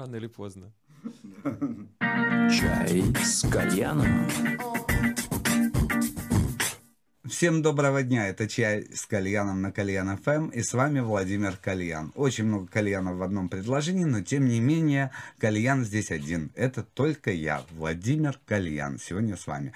рано или поздно. Чай с кальяном. Всем доброго дня, это чай с кальяном на Кальян ФМ и с вами Владимир Кальян. Очень много кальянов в одном предложении, но тем не менее кальян здесь один. Это только я, Владимир Кальян, сегодня с вами.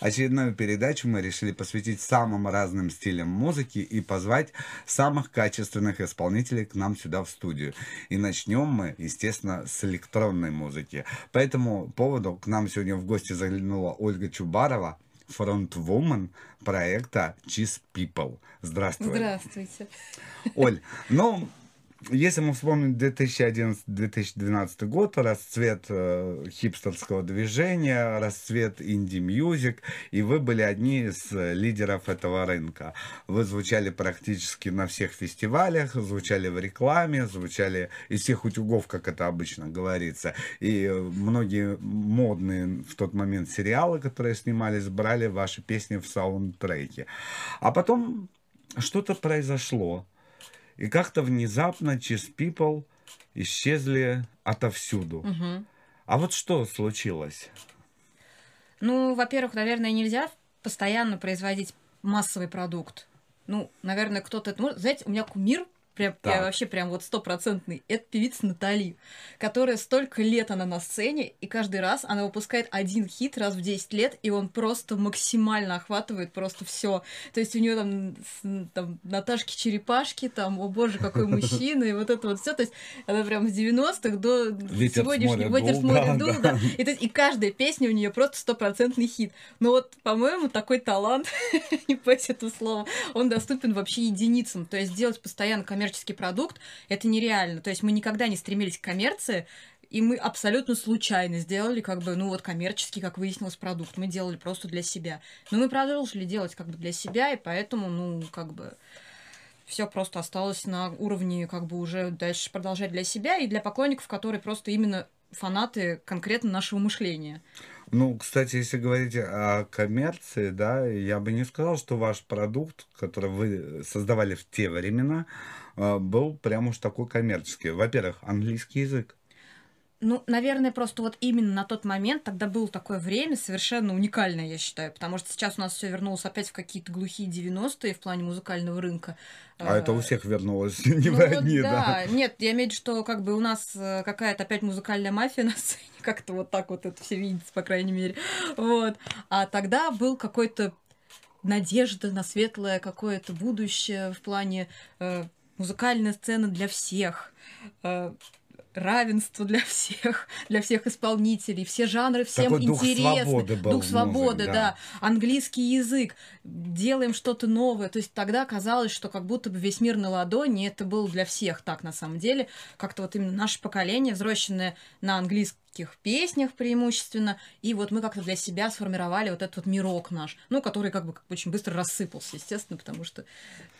Очередную передачу мы решили посвятить самым разным стилям музыки и позвать самых качественных исполнителей к нам сюда в студию. И начнем мы, естественно, с электронной музыки. По этому поводу к нам сегодня в гости заглянула Ольга Чубарова, фронтвумен проекта Cheese People. Здравствуй. Здравствуйте. Оль, ну, если мы вспомним 2011-2012 год, расцвет э, хипстерского движения, расцвет indie music, и вы были одни из лидеров этого рынка. Вы звучали практически на всех фестивалях, звучали в рекламе, звучали из всех утюгов, как это обычно говорится. И многие модные в тот момент сериалы, которые снимались, брали ваши песни в саундтреке. А потом что-то произошло и как-то внезапно Cheese People исчезли отовсюду. Угу. А вот что случилось? Ну, во-первых, наверное, нельзя постоянно производить массовый продукт. Ну, наверное, кто-то... Ну, знаете, у меня кумир прям, Так. я вообще прям вот стопроцентный, это певица Натали, которая столько лет она на сцене, и каждый раз она выпускает один хит раз в 10 лет, и он просто максимально охватывает просто все. То есть у нее там, там Наташки-черепашки, там, о боже, какой мужчина, и вот это вот все. То есть она прям с 90-х до Ветер сегодняшнего «Ветер с дул», моря дул», да. И, то есть, и каждая песня у нее просто стопроцентный хит. Но вот, по-моему, такой талант, не боюсь этого слова, он доступен вообще единицам. То есть сделать постоянно коммерческий продукт это нереально. То есть мы никогда не стремились к коммерции, и мы абсолютно случайно сделали, как бы, ну вот коммерческий, как выяснилось, продукт. Мы делали просто для себя. Но мы продолжили делать как бы для себя, и поэтому, ну, как бы все просто осталось на уровне, как бы уже дальше продолжать для себя и для поклонников, которые просто именно фанаты конкретно нашего мышления. Ну, кстати, если говорить о коммерции, да, я бы не сказал, что ваш продукт, который вы создавали в те времена, э, был прям уж такой коммерческий. Во-первых, английский язык. Ну, наверное, просто вот именно на тот момент тогда было такое время совершенно уникальное, я считаю, потому что сейчас у нас все вернулось опять в какие-то глухие 90-е в плане музыкального рынка. А это у Э, всех вернулось, не Ну вы вот одни, да. да. Нет, я имею в виду, что как бы у нас э, какая-то опять музыкальная мафия на сцене, как-то вот так вот это все видится, по крайней мере. Вот. А тогда был какой-то надежда на светлое какое-то будущее в плане э, музыкальная сцена для всех. э, равенство для всех, для всех исполнителей, все жанры всем Такой дух интересны. свободы был дух свободы, музыке, да. да. Английский язык, делаем что-то новое. То есть тогда казалось, что как будто бы весь мир на ладони, это было для всех так на самом деле. Как-то вот именно наше поколение, взросленное на английских песнях преимущественно, и вот мы как-то для себя сформировали вот этот вот мирок наш, ну, который как бы очень быстро рассыпался, естественно, потому что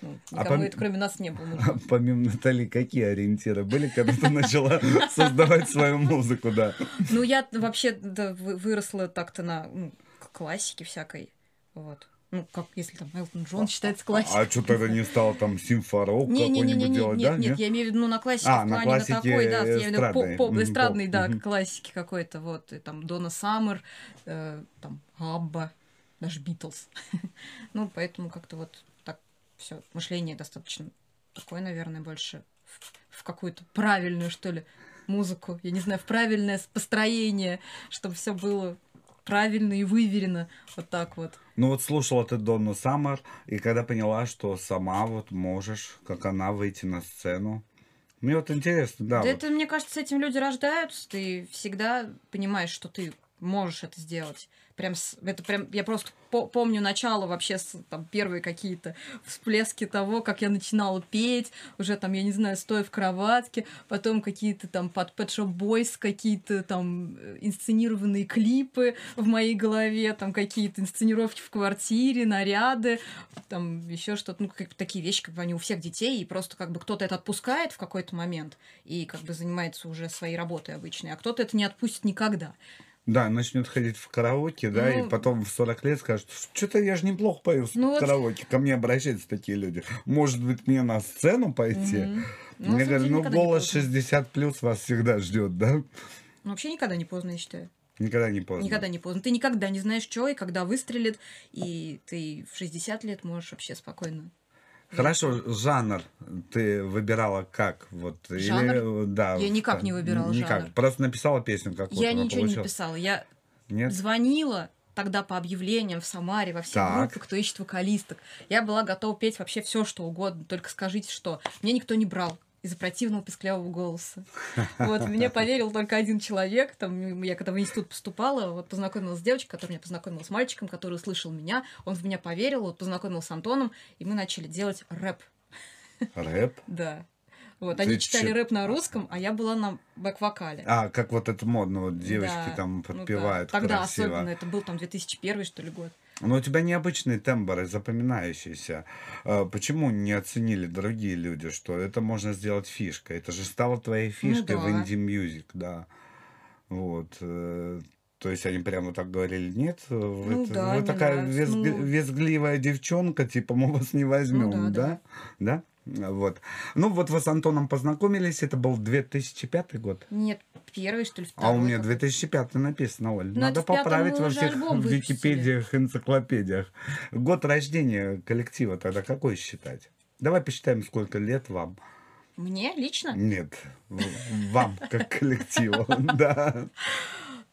ну, А никому пом- это кроме нас не было нужно. Помимо Натали, какие ориентиры были, когда ты начала создавать свою музыку, да? Ну, я вообще выросла так-то на ну, классике всякой, вот. Ну, как если там Элтон Джон считается классикой. А что тогда не стало там симфорок Не, не, не, не, какой-нибудь не, делать, нет, да? нет, я имею в виду ну, на классике А, в на плане на классике такой, да, я имею в виду поп, поп- эстрадный, да, мгм. классики какой-то, вот, и там Дона Саммер, э, там Абба, даже Битлз. ну, поэтому как-то вот так все мышление достаточно такое, наверное, больше в, в какую-то правильную, что ли, музыку, я не знаю, в правильное построение, чтобы все было правильно и выверено, вот так вот. Ну вот слушала ты Донну Саммер, и когда поняла, что сама вот можешь, как она, выйти на сцену. Мне вот интересно, да. Да, вот. это, мне кажется, с этим люди рождаются. Ты всегда понимаешь, что ты можешь это сделать. Прям, это прям, я просто по- помню начало вообще, там, первые какие-то всплески того, как я начинала петь, уже там, я не знаю, стоя в кроватке, потом какие-то там под Pet Shop Boys, какие-то там э, инсценированные клипы в моей голове, там какие-то инсценировки в квартире, наряды, там еще что-то, ну, как такие вещи, как бы они у всех детей, и просто как бы кто-то это отпускает в какой-то момент и как бы занимается уже своей работой обычной, а кто-то это не отпустит никогда. Да, начнет ходить в караоке, да, и Ну, потом в 40 лет скажет, что-то я же неплохо пою в Ну вот- караоке. Ко мне обращаются такие люди. Может быть, мне на сцену пойти? Ну, Мне ну, никогда не голос поздно. 60 плюс вас всегда ждет, да? Ну, вообще никогда не поздно, я считаю. Никогда не поздно. Никогда не поздно. Ты никогда не знаешь, что и когда выстрелит, и ты в 60 лет можешь вообще спокойно. Хорошо, жанр ты выбирала как? Вот, Жанр? Или, да, Я никак не выбирала никак. жанр. Просто написала песню какую-то. я ничего не получилась? написала. Я Нет? звонила тогда по объявлениям в Самаре, во все Так. группы, кто ищет вокалисток. Я была готова петь вообще все, что угодно, только скажите, что. Мне никто не брал из-за противного песклявого голоса. Вот, меня поверил только один человек. Там, я когда в институт поступала, вот познакомилась с девочкой, которая меня познакомила с мальчиком, который услышал меня. Он в меня поверил, вот познакомился с Антоном, и мы начали делать рэп. Рэп? Да. Вот, Ты они читали чё? рэп на русском, а я была на бэк-вокале. А, как вот это модно, вот девочки Да, там ну да. подпевают Тогда красиво. особенно, это был там 2001 что ли год. Но у тебя необычный тембр и запоминающийся. А Почему не оценили другие люди, что это можно сделать фишкой? Это же стало твоей фишкой в Ну да. indie music, да. Вот. э, То есть они прямо так говорили, нет, вы, Ну это- да, вы такая нравится. визг- Ну. визгливая девчонка, типа мы вас не возьмем, Ну да, да? Да? Вот. Ну вот вы с Антоном познакомились, это был 2005 год. Нет, первый, что ли, А второй. у меня какой-то. 2005 написано, Оль. Ну, Надо поправить во всех. Википедиях, энциклопедиях. Год рождения коллектива тогда какой считать? Давай посчитаем, сколько лет вам. Мне лично? Нет, вам, как коллективу. Да.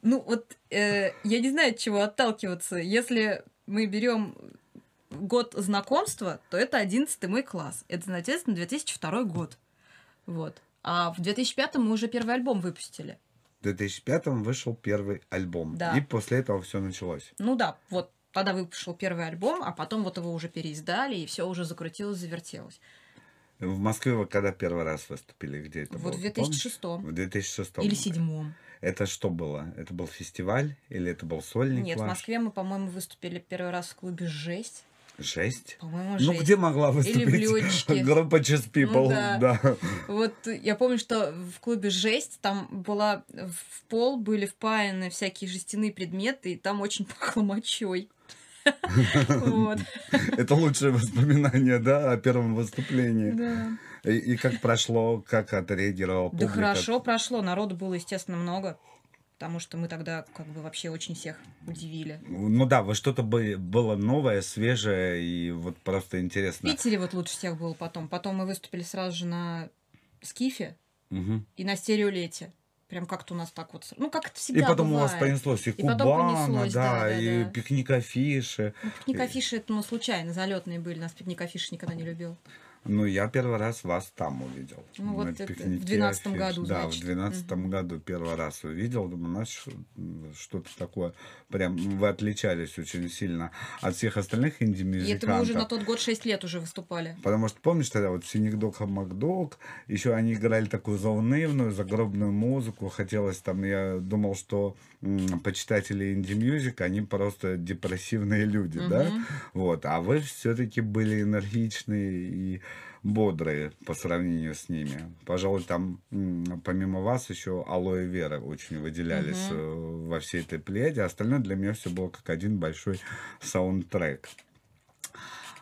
Ну, вот э, я не знаю, от чего отталкиваться. Если мы берем год знакомства, то это 11 мой класс. Это, соответственно, 2002 год. Вот. А в 2005 мы уже первый альбом выпустили. В 2005 вышел первый альбом. Да. И после этого все началось. Ну да, вот тогда вышел первый альбом, а потом вот его уже переиздали, и все уже закрутилось, завертелось. В Москве вы когда первый раз выступили? Где это вот было? в ты помнишь? 2006 В 2006 или 2007. Это что было? Это был фестиваль или это был сольник Нет, в ваш? Москве мы, по-моему, выступили первый раз в клубе «Жесть». Жесть? По-моему, Ну, «Жесть». где могла Или в выступить «Лётчике». группа Just People? Ну да. да. Вот я помню, что в клубе «Жесть» там была в пол были впаяны всякие жестяные предметы, и там очень пахло мочой. Это лучшее воспоминание, да, о первом выступлении. Да. И, и как прошло, как отреагировала Да публика? хорошо прошло, народу было, естественно, много, потому что мы тогда как бы вообще очень всех удивили. Ну да, вы что-то бы- было новое, свежее и вот просто В интересно. Питере вот лучше всех было потом. Потом мы выступили сразу же на Скифе Мгм. и на стереолете. Прям как-то у нас так вот... Ну, как это И всегда потом у вас бывает. понеслось и И потом Кубана, понеслось, да, да, да, и да. пикник афиши. Ну, пикник афиши, это, ну, случайно, залетные были. Нас пикник афиши никогда не любил. Ну, я первый раз вас там увидел. Ну, вот это в 12 афиш. году, Да, значит. в двенадцатом Мгм. году первый раз увидел. Думаю, значит, что-то такое. Прям вы отличались очень сильно от всех остальных И инди-музыкантов. это мы уже на тот год 6 лет уже выступали. Потому что помнишь тогда вот Синегдок Макдок, еще они играли такую заунывную, загробную музыку. Хотелось там, я думал, что м, почитатели indie music, они просто депрессивные люди, да? Мгм. Вот. А вы все-таки были энергичные и бодрые по сравнению с ними. Пожалуй, там помимо вас еще Алоэ Вера очень выделялись э, во всей этой плеяде. Остальное для меня все было как один большой саундтрек.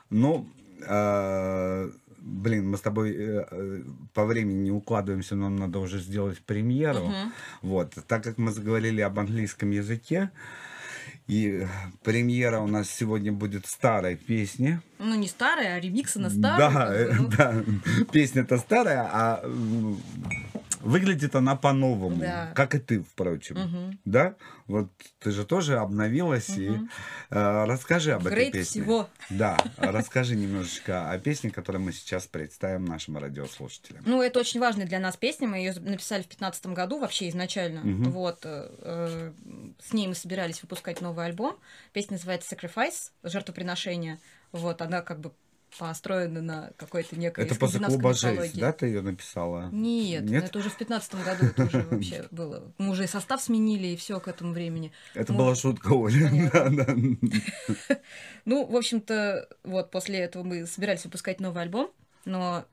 Ну, э, блин, мы с тобой э, э, по времени не укладываемся, нам надо уже сделать премьеру. Мгм. Вот, так как мы заговорили об английском языке, и премьера у нас сегодня будет старой песни. Ну, не старые, а ремиксы на старые. Да, э, ну. да, песня-то старая, а выглядит она по-новому, Да. как и ты, впрочем. Мгм. Да? Вот ты же тоже обновилась и Мгм. э, расскажи об этой Грейд песне. всего. Да, расскажи немножечко о песне, которую мы сейчас представим нашим радиослушателям. Ну, это очень важная для нас песня. Мы ее написали в 2015 году вообще изначально. Мгм. Вот. э, э, с ней мы собирались выпускать новый альбом. Песня называется Sacrifice, жертвоприношение. Вот, она как бы построена на какой-то некой Это после клуба «Жесть», да, ты ее написала? Нет, Нет? это уже в 15 году тоже вообще было. Мы уже и состав сменили, и все к этому времени. Это Ну, была шутка, Оля. Да, да. Ну, в общем-то, вот после этого мы собирались выпускать новый альбом, но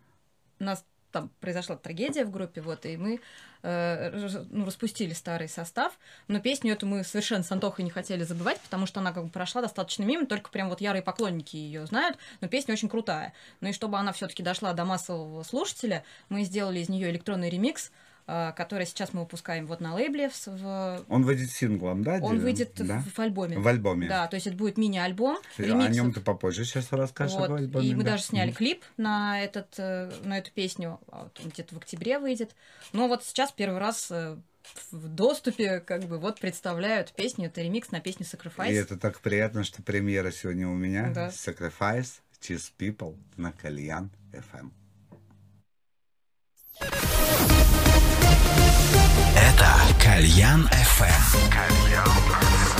нас там произошла трагедия в группе, вот, и мы э, ну, распустили старый состав, но песню эту мы совершенно с Антохой не хотели забывать, потому что она как бы прошла достаточно мимо, только прям вот ярые поклонники ее знают, но песня очень крутая. Ну и чтобы она все-таки дошла до массового слушателя, мы сделали из нее электронный ремикс, который сейчас мы выпускаем вот на лейбле. В... Он выйдет синглом, да? Он выйдет да? в, в альбоме. В альбоме. Да, то есть это будет мини-альбом. О ремиксов. нем ты попозже сейчас расскажешь Вот, альбоме. И мы да? даже сняли клип на, этот, э, на эту песню. А вот Он где-то в октябре выйдет. Но вот сейчас первый раз э, в доступе как бы вот представляют песню. Это ремикс на песню Sacrifice. И это так приятно, что премьера сегодня у меня. Да. Sacrifice, Cheese People на Кальян FM. Это Кальян FM. Чай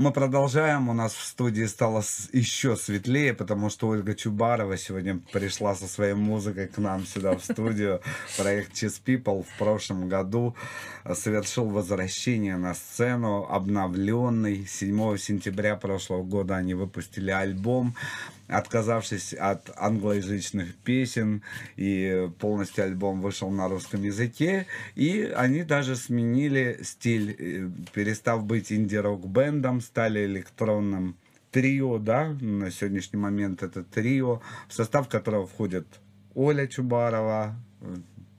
Мы продолжаем. У нас в студии стало еще светлее, потому что Ольга Чубарова сегодня пришла со своей музыкой к нам сюда в студию. Проект Cheese People в прошлом году совершил возвращение на сцену обновленный. 7 сентября прошлого года они выпустили альбом, отказавшись от англоязычных песен, и полностью альбом вышел на русском языке, и они даже сменили стиль, э, перестав быть инди-рок-бендом, стали электронным трио, да, на сегодняшний момент это трио, в состав которого входят Оля Чубарова,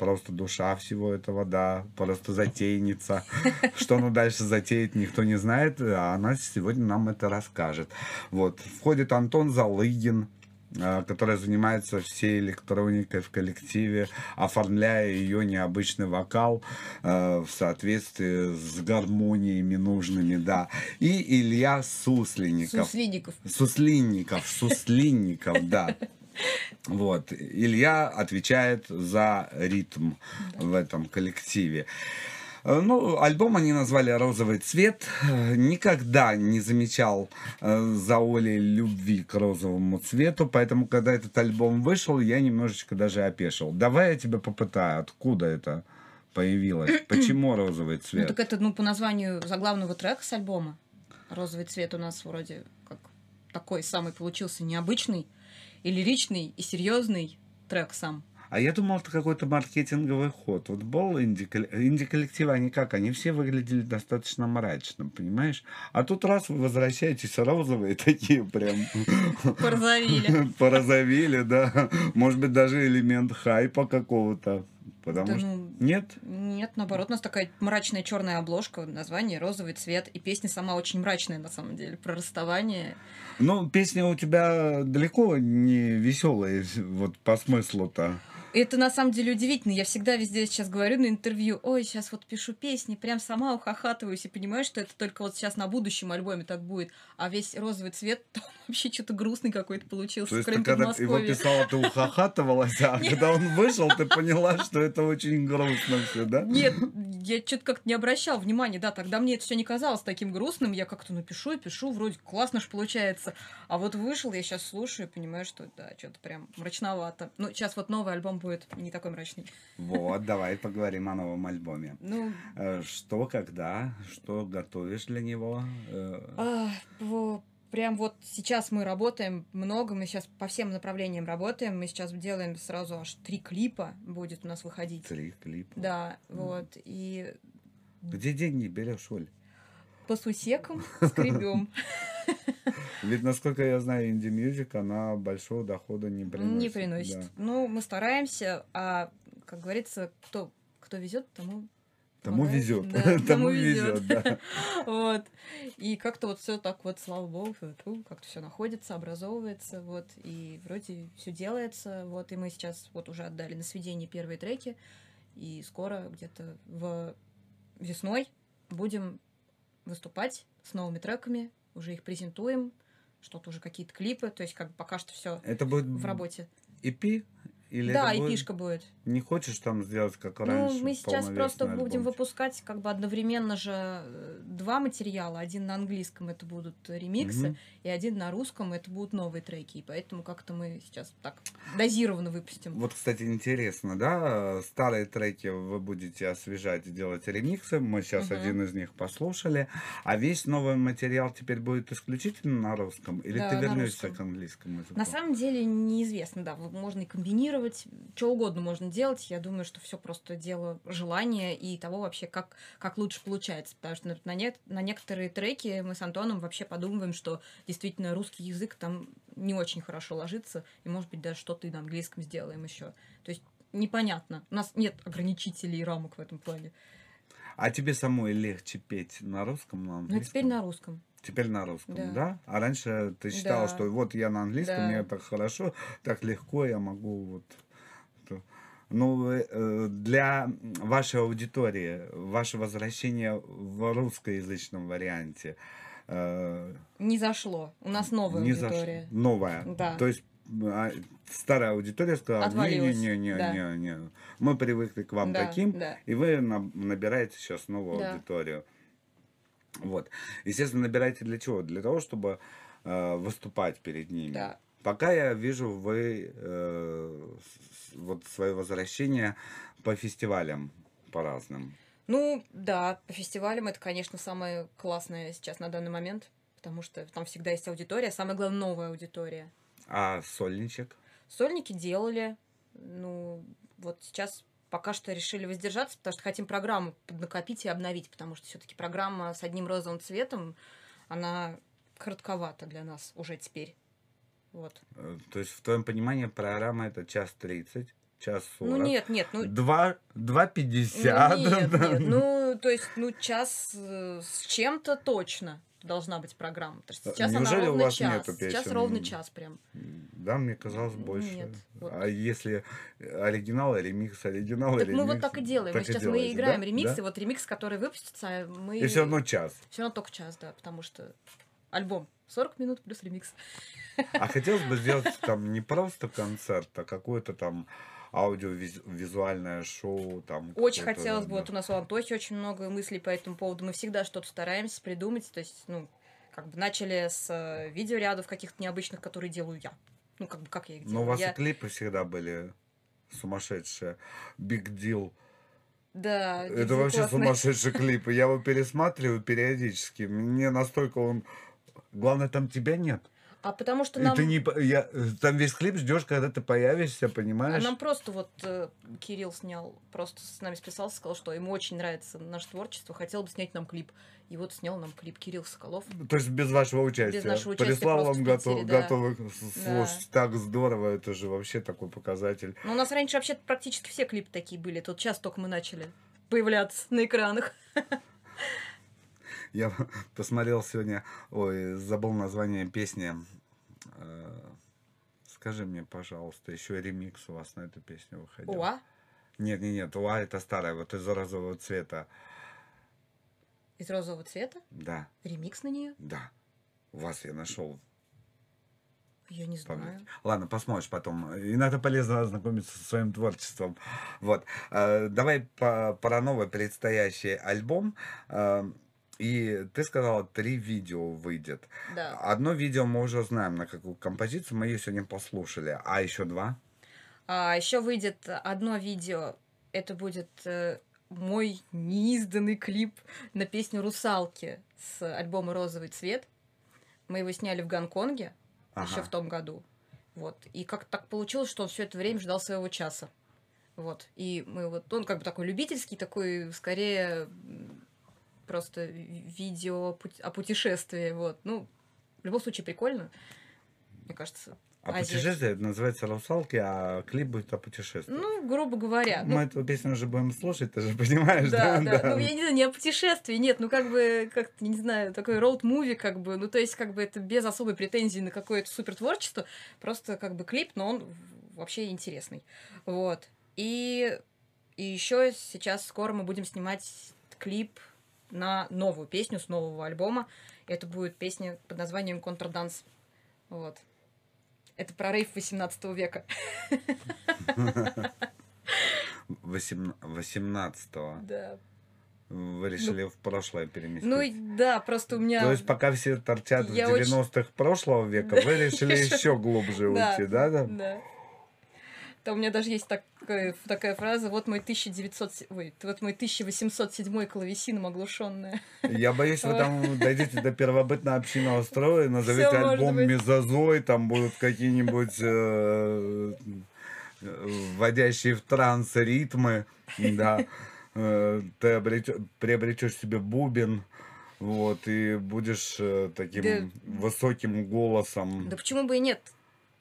просто душа всего этого, да, просто затейница. Что она дальше затеет, никто не знает, а она сегодня нам это расскажет. Вот. Входит Антон Залыгин, э, которая занимается всей электроникой в коллективе, оформляя ее необычный вокал э, в соответствии с гармониями нужными, да. И Илья Суслинников. Суслинников. Суслинников, Суслинников, да. Вот. Илья отвечает за ритм в этом коллективе. Э, Ну, альбом они назвали «Розовый цвет». Никогда не замечал э, за Олей любви к розовому цвету, поэтому, когда этот альбом вышел, я немножечко даже опешил. Давай я тебя попытаю, откуда это появилось? Почему розовый Ну, цвет? так это, ну, по названию заглавного трека с альбома. Розовый цвет у нас вроде как такой самый получился необычный и лиричный, и серьезный трек сам. А я думал, это какой-то маркетинговый ход. Вот был инди- инди-коллективы, они как? Они все выглядели достаточно мрачно, понимаешь? А тут раз вы возвращаетесь розовые такие прям... Порозовели. Порозовели, да. Может быть, даже элемент хайпа какого-то. Потому Да что... ну, Нет? Нет, наоборот, у нас такая мрачная черная обложка, название розовый цвет, и песня сама очень мрачная на самом деле, про расставание. Ну, песня у тебя далеко не веселая, вот по смыслу-то. Это на самом деле удивительно. Я всегда везде сейчас говорю на интервью, ой, сейчас вот пишу песни, прям сама ухахатываюсь и понимаю, что это только вот сейчас на будущем альбоме так будет. А весь розовый цвет там вообще что-то грустный какой-то получился. То есть ты когда его писала, ты ухахатывалась, а когда он вышел, ты поняла, что это очень грустно все, да? Нет, я что-то как-то не обращал внимания, да, тогда мне это все не казалось таким грустным, я как-то напишу и пишу, вроде классно ж получается. А вот вышел, я сейчас слушаю и понимаю, что да, что-то прям мрачновато. Ну, сейчас вот новый альбом будет не такой мрачный. Вот, давай поговорим о новом альбоме. Ну, Э, Что, когда, что готовишь для него? Э, а, прям вот сейчас мы работаем много, мы сейчас по всем направлениям работаем, мы сейчас делаем сразу аж три клипа будет у нас выходить. Три клипа. Да, вот, и Где деньги берешь, Оль? По сусекам скребем. Ведь, насколько я знаю, инди мьюзик, она большого дохода не приносит. Не приносит. да. Ну, мы стараемся, а, как говорится, кто, кто везет, тому Тому везет. Да, Тому везет, да. Вот. И как-то вот все так вот, слава богу, как-то все находится, образовывается, вот, и вроде все делается, вот, и мы сейчас вот уже отдали на сведение первые треки, и скоро где-то в весной будем выступать с новыми треками, уже их презентуем, что-то уже какие-то клипы, то есть как бы пока что все Это будет в работе. EP? Или да, и будет- пишка будет. Не хочешь там сделать, как Ну, раньше? мы сейчас просто будем альбомчик? выпускать как бы одновременно же э, два материала. Один на английском это будут ремиксы, Мгм. и один на русском это будут новые треки. И поэтому как-то мы сейчас так дозированно выпустим. Вот, кстати, интересно, да, старые треки вы будете освежать и делать ремиксы, мы сейчас Мгм. один из них послушали, а весь новый материал теперь будет исключительно на русском, или Да, ты вернешься к английскому языку? На самом деле неизвестно, да, можно и комбинировать, что угодно можно делать. Я думаю, что все просто дело желания и того вообще, как, как лучше получается. Потому что на, не- на некоторые треки мы с Антоном вообще подумываем, что действительно русский язык там не очень хорошо ложится, и может быть даже что-то и на английском сделаем еще. То есть непонятно. У нас нет ограничителей и рамок в этом плане. А тебе самой легче петь на русском, на Ну, английском? а теперь на русском. Теперь на русском, да? Да. А раньше ты считала, Да. что вот я на английском, Да. мне так хорошо, так легко, я могу вот... Ну, э, э, для вашей аудитории, ваше возвращение в русскоязычном варианте э, Не зашло. У нас новая не аудитория. Новая. Да. То есть а, старая аудитория сказала, Отвалилась, не-не-не, да. не, не, мы привыкли к вам Да, таким, да. и вы на- набираете сейчас новую Да. аудиторию. Вот. Естественно, набираете для чего? Для того, чтобы э, выступать перед ними. Да. Пока я вижу вы э, вот свое возвращение по фестивалям по разным. Ну, да, по фестивалям это, конечно, самое классное сейчас на данный момент, потому что там всегда есть аудитория, самое главное, новая аудитория. А сольничек? Сольники делали, ну, вот сейчас пока что решили воздержаться, потому что хотим программу поднакопить и обновить, потому что все-таки программа с одним розовым цветом, она коротковата для нас уже теперь. Вот. Э, То есть, в твоем понимании, программа это час 30, час 40. Ну нет, нет, ну Два, два Ну, пятьдесят. Нет, нет, ну, то есть, ну, час э, с чем-то точно. Должна быть программа. То есть А сейчас неужели она у ровно вас час. нету Сейчас песен? ровно час прям. Да, мне казалось больше. Нет, вот. А если оригинал, ремикс, оригинал, Так ремикс? мы вот так и делаем. Мы так и сейчас делаете, мы играем да? ремиксы, Да? вот ремикс, который выпустится, мы... И все равно час. Все равно только час, да, потому что альбом 40 минут плюс ремикс. А хотелось бы сделать там не просто концерт, а какое-то там аудиовизуальное шоу. Там, Очень хотелось бы, да. вот у нас у Антохи очень много мыслей по этому поводу. Мы всегда что-то стараемся придумать. То есть, ну, как бы начали с э, видеорядов каких-то необычных, которые делаю я. Ну, как бы как я их делаю. Но у вас Я- и клипы всегда были сумасшедшие. Big Deal. Да, Это вообще классный. сумасшедший клип. Я его пересматриваю периодически. Мне настолько он... Главное, там тебя нет. А потому что И нам... ты не... Я... Там весь клип ждешь, когда ты появишься, А понимаешь? нам просто вот э, Кирилл снял, просто с нами списался, сказал, что ему очень нравится наше творчество, хотел бы снять нам клип. И вот снял нам клип Кирилл Соколов. То есть без вашего участия. Без нашего участия Прислал вам в Питере, готов, да. готовых слушать. Так здорово, это же вообще такой показатель. Но у нас раньше вообще практически все клипы такие были. Тут сейчас только мы начали появляться на экранах. Я посмотрел сегодня, ой, забыл название песни. Э, Скажи мне, пожалуйста, еще ремикс у вас на эту песню выходил. Уа, Нет, нет, нет, Уа это старая, вот из розового цвета. из розового цвета, Да, ремикс на нее. да. У вас я нашел Я не знаю. память. Ладно, посмотришь потом. Иногда полезно ознакомиться со своим творчеством. Вот. Э, Давай по- про новый предстоящий альбом. Э, И ты сказала, три видео выйдет. Да. Одно видео мы уже знаем, на какую композицию. Мы ее сегодня послушали. А еще два? А еще выйдет одно видео. Это будет э, мой неизданный клип на песню «Русалки» с альбома «Розовый цвет». Мы его сняли в Гонконге еще Ага. в том году. Вот. И как так получилось, что он все это время ждал своего часа. Вот. И мы вот, он как бы такой любительский, такой, скорее, просто ви- видео о путешествии. Вот. Ну, в любом случае, прикольно. Мне кажется. А Азия. путешествие называется «Русалки», а клип будет о путешествии. Ну, грубо говоря. ну, Мы эту песню уже будем слушать, ты же понимаешь, Да, да? да. Ну, я не знаю, не о путешествии, нет, ну, как бы, как не знаю, такой роуд-муви, как бы, ну, то есть, как бы, это без особой претензии на какое-то супер творчество, просто, как бы, клип, но он вообще интересный. Вот. И, и еще сейчас скоро мы будем снимать клип на новую песню с нового альбома. Это будет песня под названием «Контрданс». Вот. Это про рейв 18 века. 18-го. Да. Вы решили в прошлое переместить. Ну, да, просто у меня... То есть пока все торчат в Я очень- 90-х прошлого века, вы решили еще глубже уйти, да? да? Да. Там у меня даже есть такая, такая фраза, вот мой 1900, с- ой, вот мой 1807 клавесином оглушенная. Я боюсь, вы там дойдете до первобытно-общинного строя, назовете Всё альбом. «Мезозой», там будут какие-нибудь э, э, вводящие в транс ритмы, да. Э, Ты приобретешь себе бубен, вот, и будешь э, таким Да. высоким голосом. Да почему бы и нет?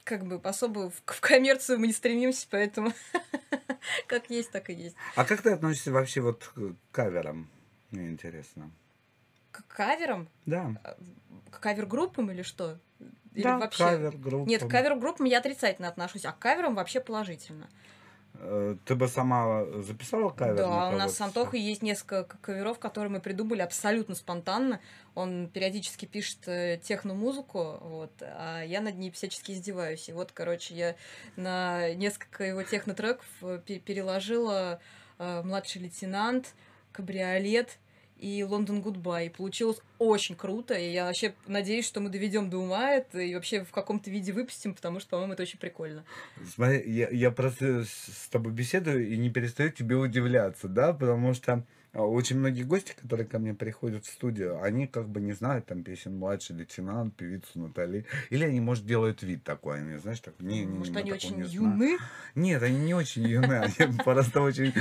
Как бы особо в, в коммерцию мы не стремимся, поэтому как есть, так и есть. А как ты относишься вообще вот к каверам? Мне интересно. К каверам? Да. К кавер-группам или что? Или да, вообще? кавер группа. Нет, к кавер-группам я отрицательно отношусь, а к каверам вообще положительно. Э, Ты бы сама записала кавер? Да, у нас с Антохой есть несколько каверов, которые мы придумали абсолютно спонтанно. Он периодически пишет э, техно-музыку, вот, а я над ней всячески издеваюсь. И вот, короче, я на несколько его техно-треков э, пе- переложила «Младший лейтенант», «Кабриолет», и London Goodbye. Получилось очень круто. И я вообще надеюсь, что мы доведем до ума это и вообще в каком-то виде выпустим, потому что, по-моему, это очень прикольно. Смотри, я, я просто с тобой беседую и не перестаю тебе удивляться, да, потому что очень многие гости, которые ко мне приходят в студию, они как бы не знают там песен «Младший лейтенант», певицу Натали, или они, может, делают вид такой, они, знаешь, так, не, не, Может, они очень не знаем». юны? Нет, они не очень юные, они просто очень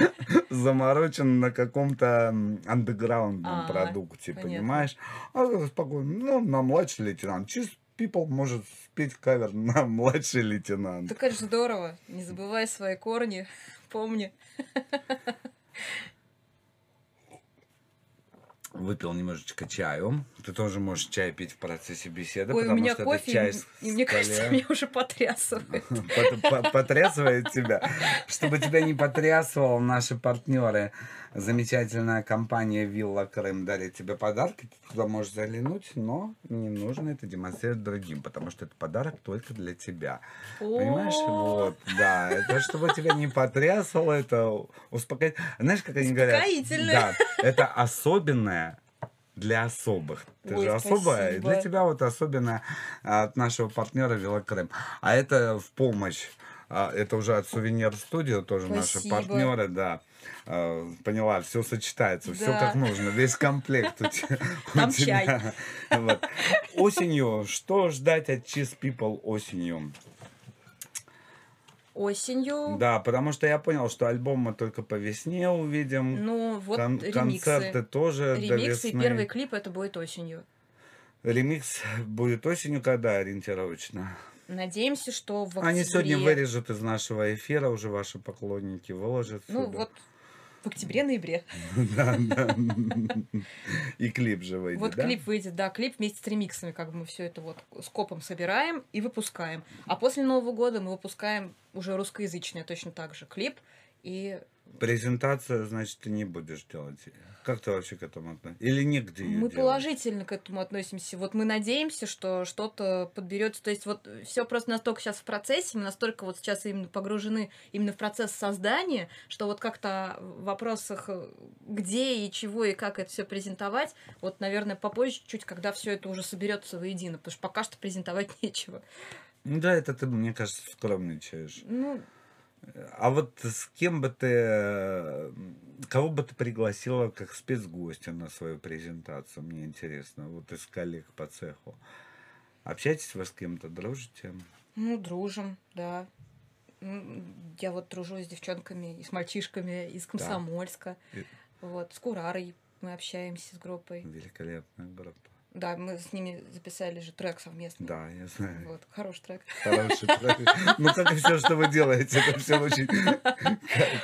заморочены на каком-то андеграундном А, продукте, понимаешь? А спокойно, ну, на младший лейтенант. Чист people может спеть кавер на младший лейтенант. Так это же здорово. Не забывай свои корни. Помни. Выпил немножечко чаю. Ты тоже можешь чай пить в процессе беседы, Ой, у потому меня что кофе, это чай и- с и мне кажется, меня уже потрясывает. Пот- по- потрясывает тебя. Чтобы тебя не потрясывал, наши партнеры, замечательная компания Вилла Крым дарит тебе подарки. Ты туда можешь заглянуть, но не нужно это демонстрировать другим, потому что это подарок только для тебя. Понимаешь? Вот, да. Это чтобы тебя не потрясало, это успокоить. Знаешь, как они говорят? Да, это особенное для особых. Ты Ой, же особая, и спасибо. для тебя вот особенно от нашего партнера Велокрым. А это в помощь. а, Это уже от Сувенир Студио, тоже наши Спасибо. партнеры, да. А, Поняла, все сочетается, все Да. как нужно, весь комплект у тебя. Вот. Осенью, что ждать от Cheese People осенью? Осенью. Да, потому что я понял, что альбом мы только по весне увидим. Ну, вот Кон- ремиксы. концерты тоже до Ремиксы и первый клип это будет осенью. Ремикс будет осенью, когда ориентировочно? Надеемся, что в октябре... Они сегодня вырежут из нашего эфира, уже ваши поклонники выложат. Ну, сюда. вот в октябре-ноябре. Да, да. И клип же выйдет, Вот да? клип выйдет, да, клип вместе с ремиксами, как бы мы все это вот с копом собираем и выпускаем. А после Нового года мы выпускаем уже русскоязычное точно так же клип. И Презентацию, значит, ты не будешь делать. Как ты вообще к этому относишься? Или негде её мы делать? положительно к этому относимся. Вот мы надеемся, что что-то подберется. То есть вот все просто настолько сейчас в процессе, мы настолько вот сейчас именно погружены именно в процесс создания, что вот как-то в вопросах э, где и чего и как это все презентовать, вот, наверное, попозже чуть, когда все это уже соберется воедино, потому что пока что презентовать нечего. Ну да, это ты, мне кажется, скромничаешь. Ну, А вот с кем бы ты, э, кого бы ты пригласила как спецгостя на свою презентацию? Мне интересно, вот из коллег по цеху. Общаетесь вы с кем-то, дружите? ну, дружим, да. М, Я вот дружу с девчонками и с мальчишками из Комсомольска. И- Вот, с Курарой мы общаемся с группой. Великолепная группа. Да, мы с ними записали же трек совместно. Да, я знаю. Вот, хороший трек. Хороший трек. Ну, как и все, что вы делаете, это все очень ка-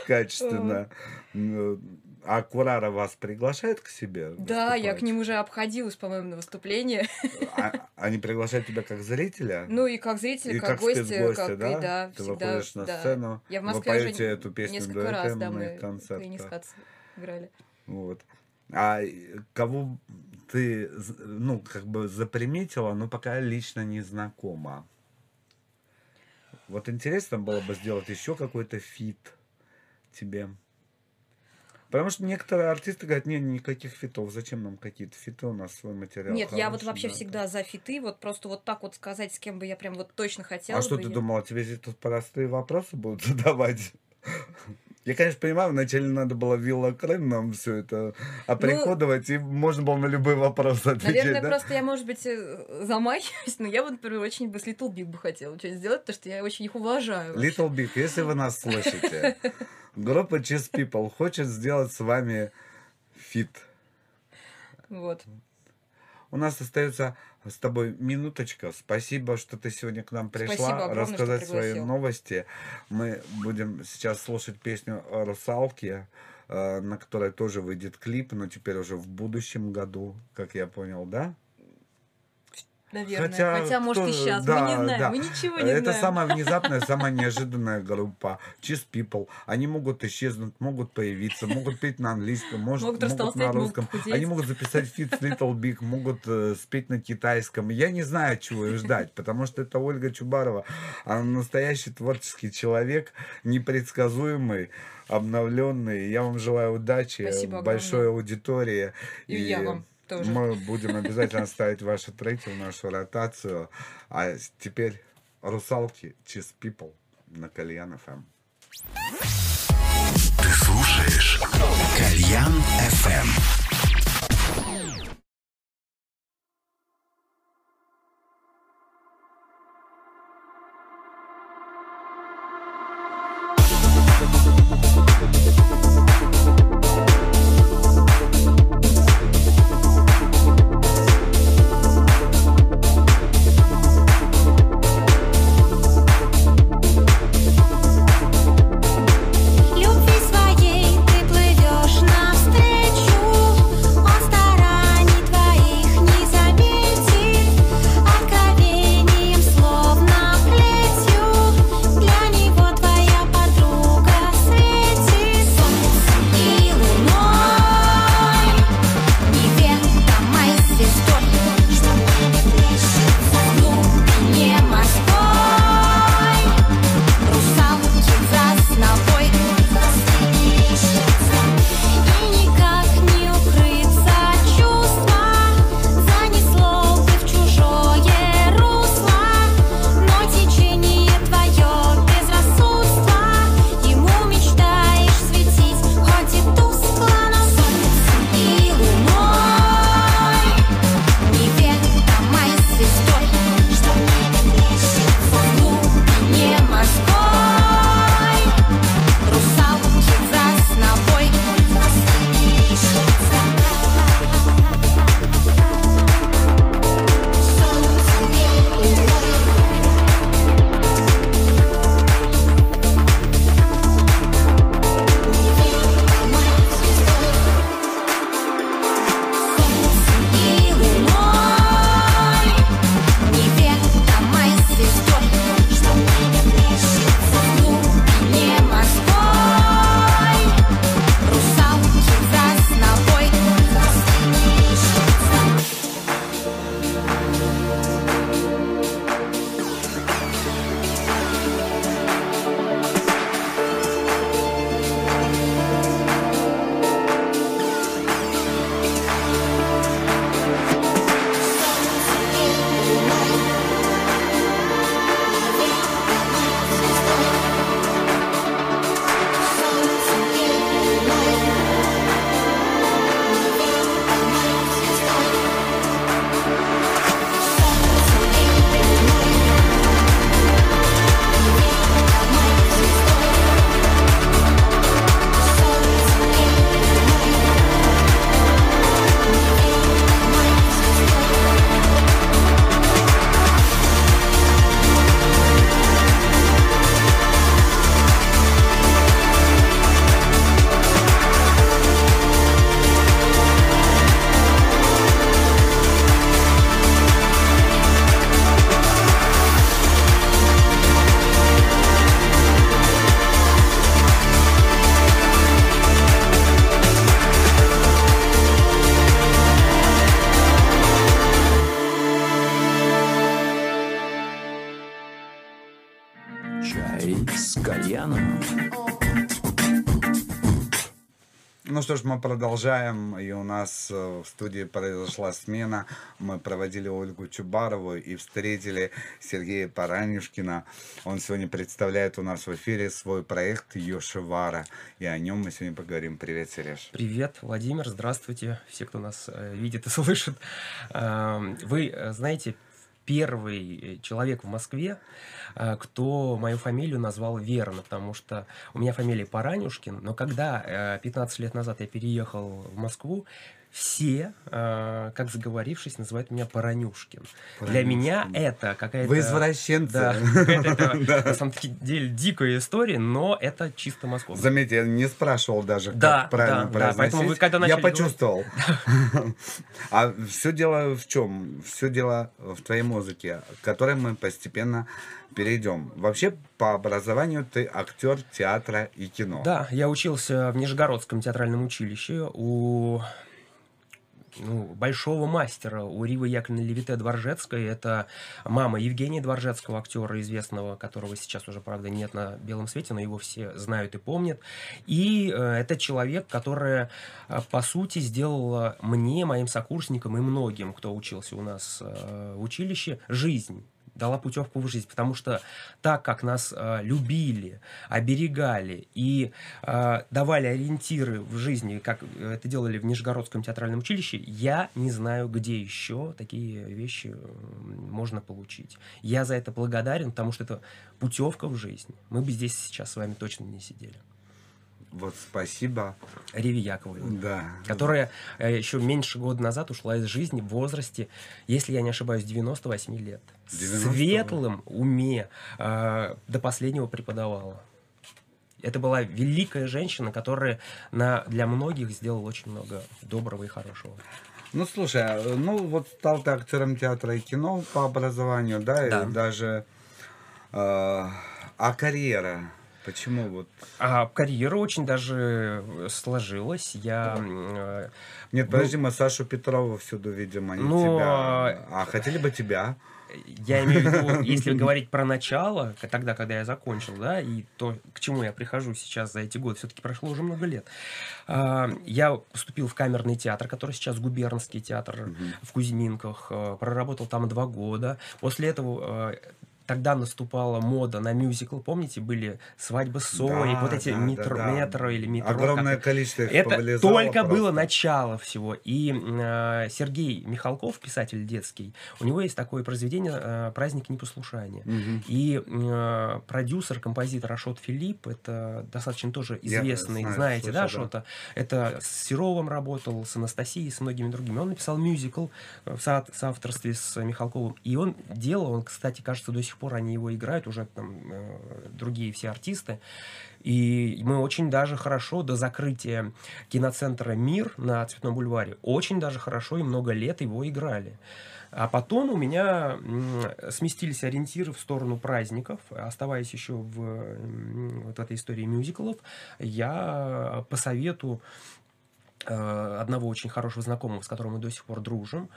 качественно. Ну, А Курара вас приглашает к себе? Да, я к ним уже обходилась, по-моему, на выступление. А- Они приглашают тебя как зрителя? Ну и как зритель, И как, как гостя, как да? и да, Ты всегда. выходишь на да. сцену, Я в вы уже поете эту песню несколько раз, да, мы. Пенискац играли. Вот. А кого ты, ну, как бы заприметила, но пока лично не знакома? Вот интересно было бы сделать еще какой-то фит тебе. Потому что некоторые артисты говорят, нет, никаких фитов, зачем нам какие-то фиты, у нас свой материал Нет, я вот хороший, вообще да». всегда за фиты, вот просто вот так вот сказать, с кем бы я прям вот точно хотела А что ты я- думала, тебе здесь тут простые вопросы будут задавать? Я, конечно, понимаю, вначале надо было Вилла Крым нам все это оприходовать, и можно было на любой вопрос отвечать, Ну, Наверное, да? просто я, может быть, э, замахиваюсь, но я вот, например, очень бы с Little Big бы хотела что-нибудь сделать, потому что я очень их уважаю. вообще. Little Big, если вы нас слышите, группа Cheese People хочет сделать с вами фит. Вот. У нас остается с тобой минуточка. Спасибо, что ты сегодня к нам пришла Спасибо огромное, рассказать свои новости. Мы будем сейчас слушать песню «Русалки», э, на которой тоже выйдет клип, но теперь уже в будущем году, как я понял, да? Наверное. Хотя Хотя, может, кто- и сейчас. да, мы не знаем. да. Мы ничего не Это знаем. самая внезапная, самая неожиданная группа. Cheese People. Они могут исчезнуть, могут появиться, могут петь на английском, может, Могут могут, на могут русском. похудеть. Они могут записать фит Little Big, могут э, спеть на китайском. Я не знаю, чего их ждать, потому что это Ольга Чубарова. Она настоящий творческий человек, непредсказуемый, обновленный. Я вам желаю удачи, Спасибо большой аудитории. И я вам тоже. Мы будем обязательно ставить ваши треки в нашу ротацию. А теперь русалки Cheese People на Кальян ФМ. Ты слушаешь Кальян FM. С кальяном. Ну что ж, мы продолжаем, и у нас э, в студии произошла смена. Мы проводили Ольгу Чубарову и встретили Сергея Паранюшкина. Он сегодня представляет у нас в эфире свой проект Йошивара, и о нем мы сегодня поговорим. Привет, Сереж. Привет, Владимир, здравствуйте, все, кто нас э, видит и слышит. Э, Вы э, знаете, первый э, человек в Москве, э, кто мою фамилию назвал верно, потому что у меня фамилия Паранюшкин, но когда э, 15 лет назад я переехал в Москву, все, э, как заговорившись, называют меня Паранюшкин. Для меня Паранюшкин. это какая-то... Вы извращенцы. Да, это, на самом деле дикая история, но это чисто московская. Заметьте, я не спрашивал даже, как Да, правильно да, да, произносить. поэтому вы когда Я начали говорить- почувствовал. А все дело в чем? Все дело в твоей музыке, к которой мы постепенно перейдем. Вообще, по образованию ты актер театра и кино. Да, я учился в Нижегородском театральном училище у ну, большого мастера, у Ривы Яковлевны Левите Дворжецкой. Это мама Евгения Дворжецкого, актера известного, которого сейчас уже, правда, нет на белом свете, но его все знают и помнят. И э, это человек, который, э, по сути, сделала мне, моим сокурсникам и многим, кто учился у нас э, в училище, жизнь дала путевку в жизнь, потому что так как нас э, любили, оберегали и э, давали ориентиры в жизни, как это делали в Нижегородском театральном училище, я не знаю, где еще такие вещи можно получить. Я за это благодарен, потому что это путевка в жизнь. Мы бы здесь сейчас с вами точно не сидели. Вот спасибо. Риве Яковлевне Да. которая э, еще меньше года назад ушла из жизни в возрасте, если я не ошибаюсь, 98 лет. В 98? светлом уме э, до последнего преподавала. Это была великая женщина, которая на, для многих сделала очень много доброго и хорошего. Ну, слушай, а, ну вот стал ты актером театра и кино по образованию, да, Да. и даже... э, а карьера? Почему вот... А карьера очень даже сложилась. Я э, Нет, Ну- подожди, мы Сашу Петрова всюду видим, а не Ну, тебя. А хотели бы тебя? Я имею в виду, если говорить про начало, тогда, когда я закончил, да, и то, к чему я прихожу сейчас за эти годы, все-таки прошло уже много лет. А, Я поступил в камерный театр, который сейчас губернский театр в Кузьминках, э, проработал там два года. После этого э, Тогда наступала мода на мюзикл, помните, были свадьбы Сои, Да, вот эти да, метро, да, да. метро или метро. Огромное как- количество их это только было просто. начало всего. И э, Сергей Михалков, писатель детский, у него есть такое произведение э, «Праздник непослушания». Мгм. И э, продюсер, композитор Ашот Филипп, это достаточно тоже Я известный, знаю, знаете, да, Ашота? Это с Серовым работал, с Анастасией, с многими другими. Он написал мюзикл э, в со- соавторстве с Михалковым. И он делал, он, кстати, кажется, до сих пор они его играют, уже там э, другие все артисты. И мы очень даже хорошо до закрытия киноцентра «Мир» на Цветном бульваре, очень даже хорошо и много лет его играли. А потом у меня сместились ориентиры в сторону праздников. Оставаясь еще в, вот этой истории мюзиклов, я по совету э, одного очень хорошего знакомого, с которым мы до сих пор дружим,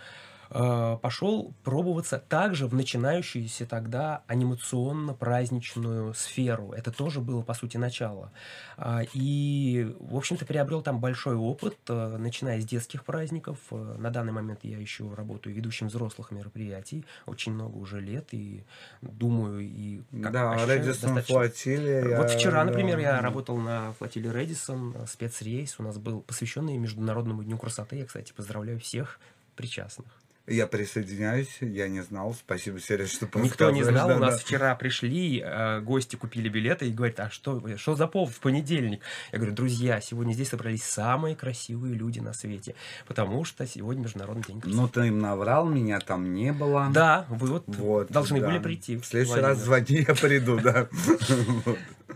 пошел пробоваться также в начинающуюся тогда анимационно-праздничную сферу. Это тоже было, по сути, начало. А, И, в общем-то, приобрел там большой опыт, э, начиная с детских праздников. Э, На данный момент я еще работаю ведущим взрослых мероприятий. Очень много уже лет. И думаю, и как Да, ощущаю Редисон достаточно- флотилия. вот вчера, например, да. я работал на флотилии Редисон, спецрейс у нас был посвященный Международному дню красоты. Я, кстати, поздравляю всех причастных. Я присоединяюсь, я не знал. Спасибо, Сереж, что Никто не знал, Да, у нас да. вчера пришли, э, гости купили билеты и говорят, а что, что за повод в понедельник? Я говорю, друзья, сегодня здесь собрались самые красивые люди на свете, потому что сегодня Международный день красоты. Ну, ты им наврал, меня там не было. да, вы вот, Вот, должны да. были прийти. В следующий раз Владимир. звони, я приду, да.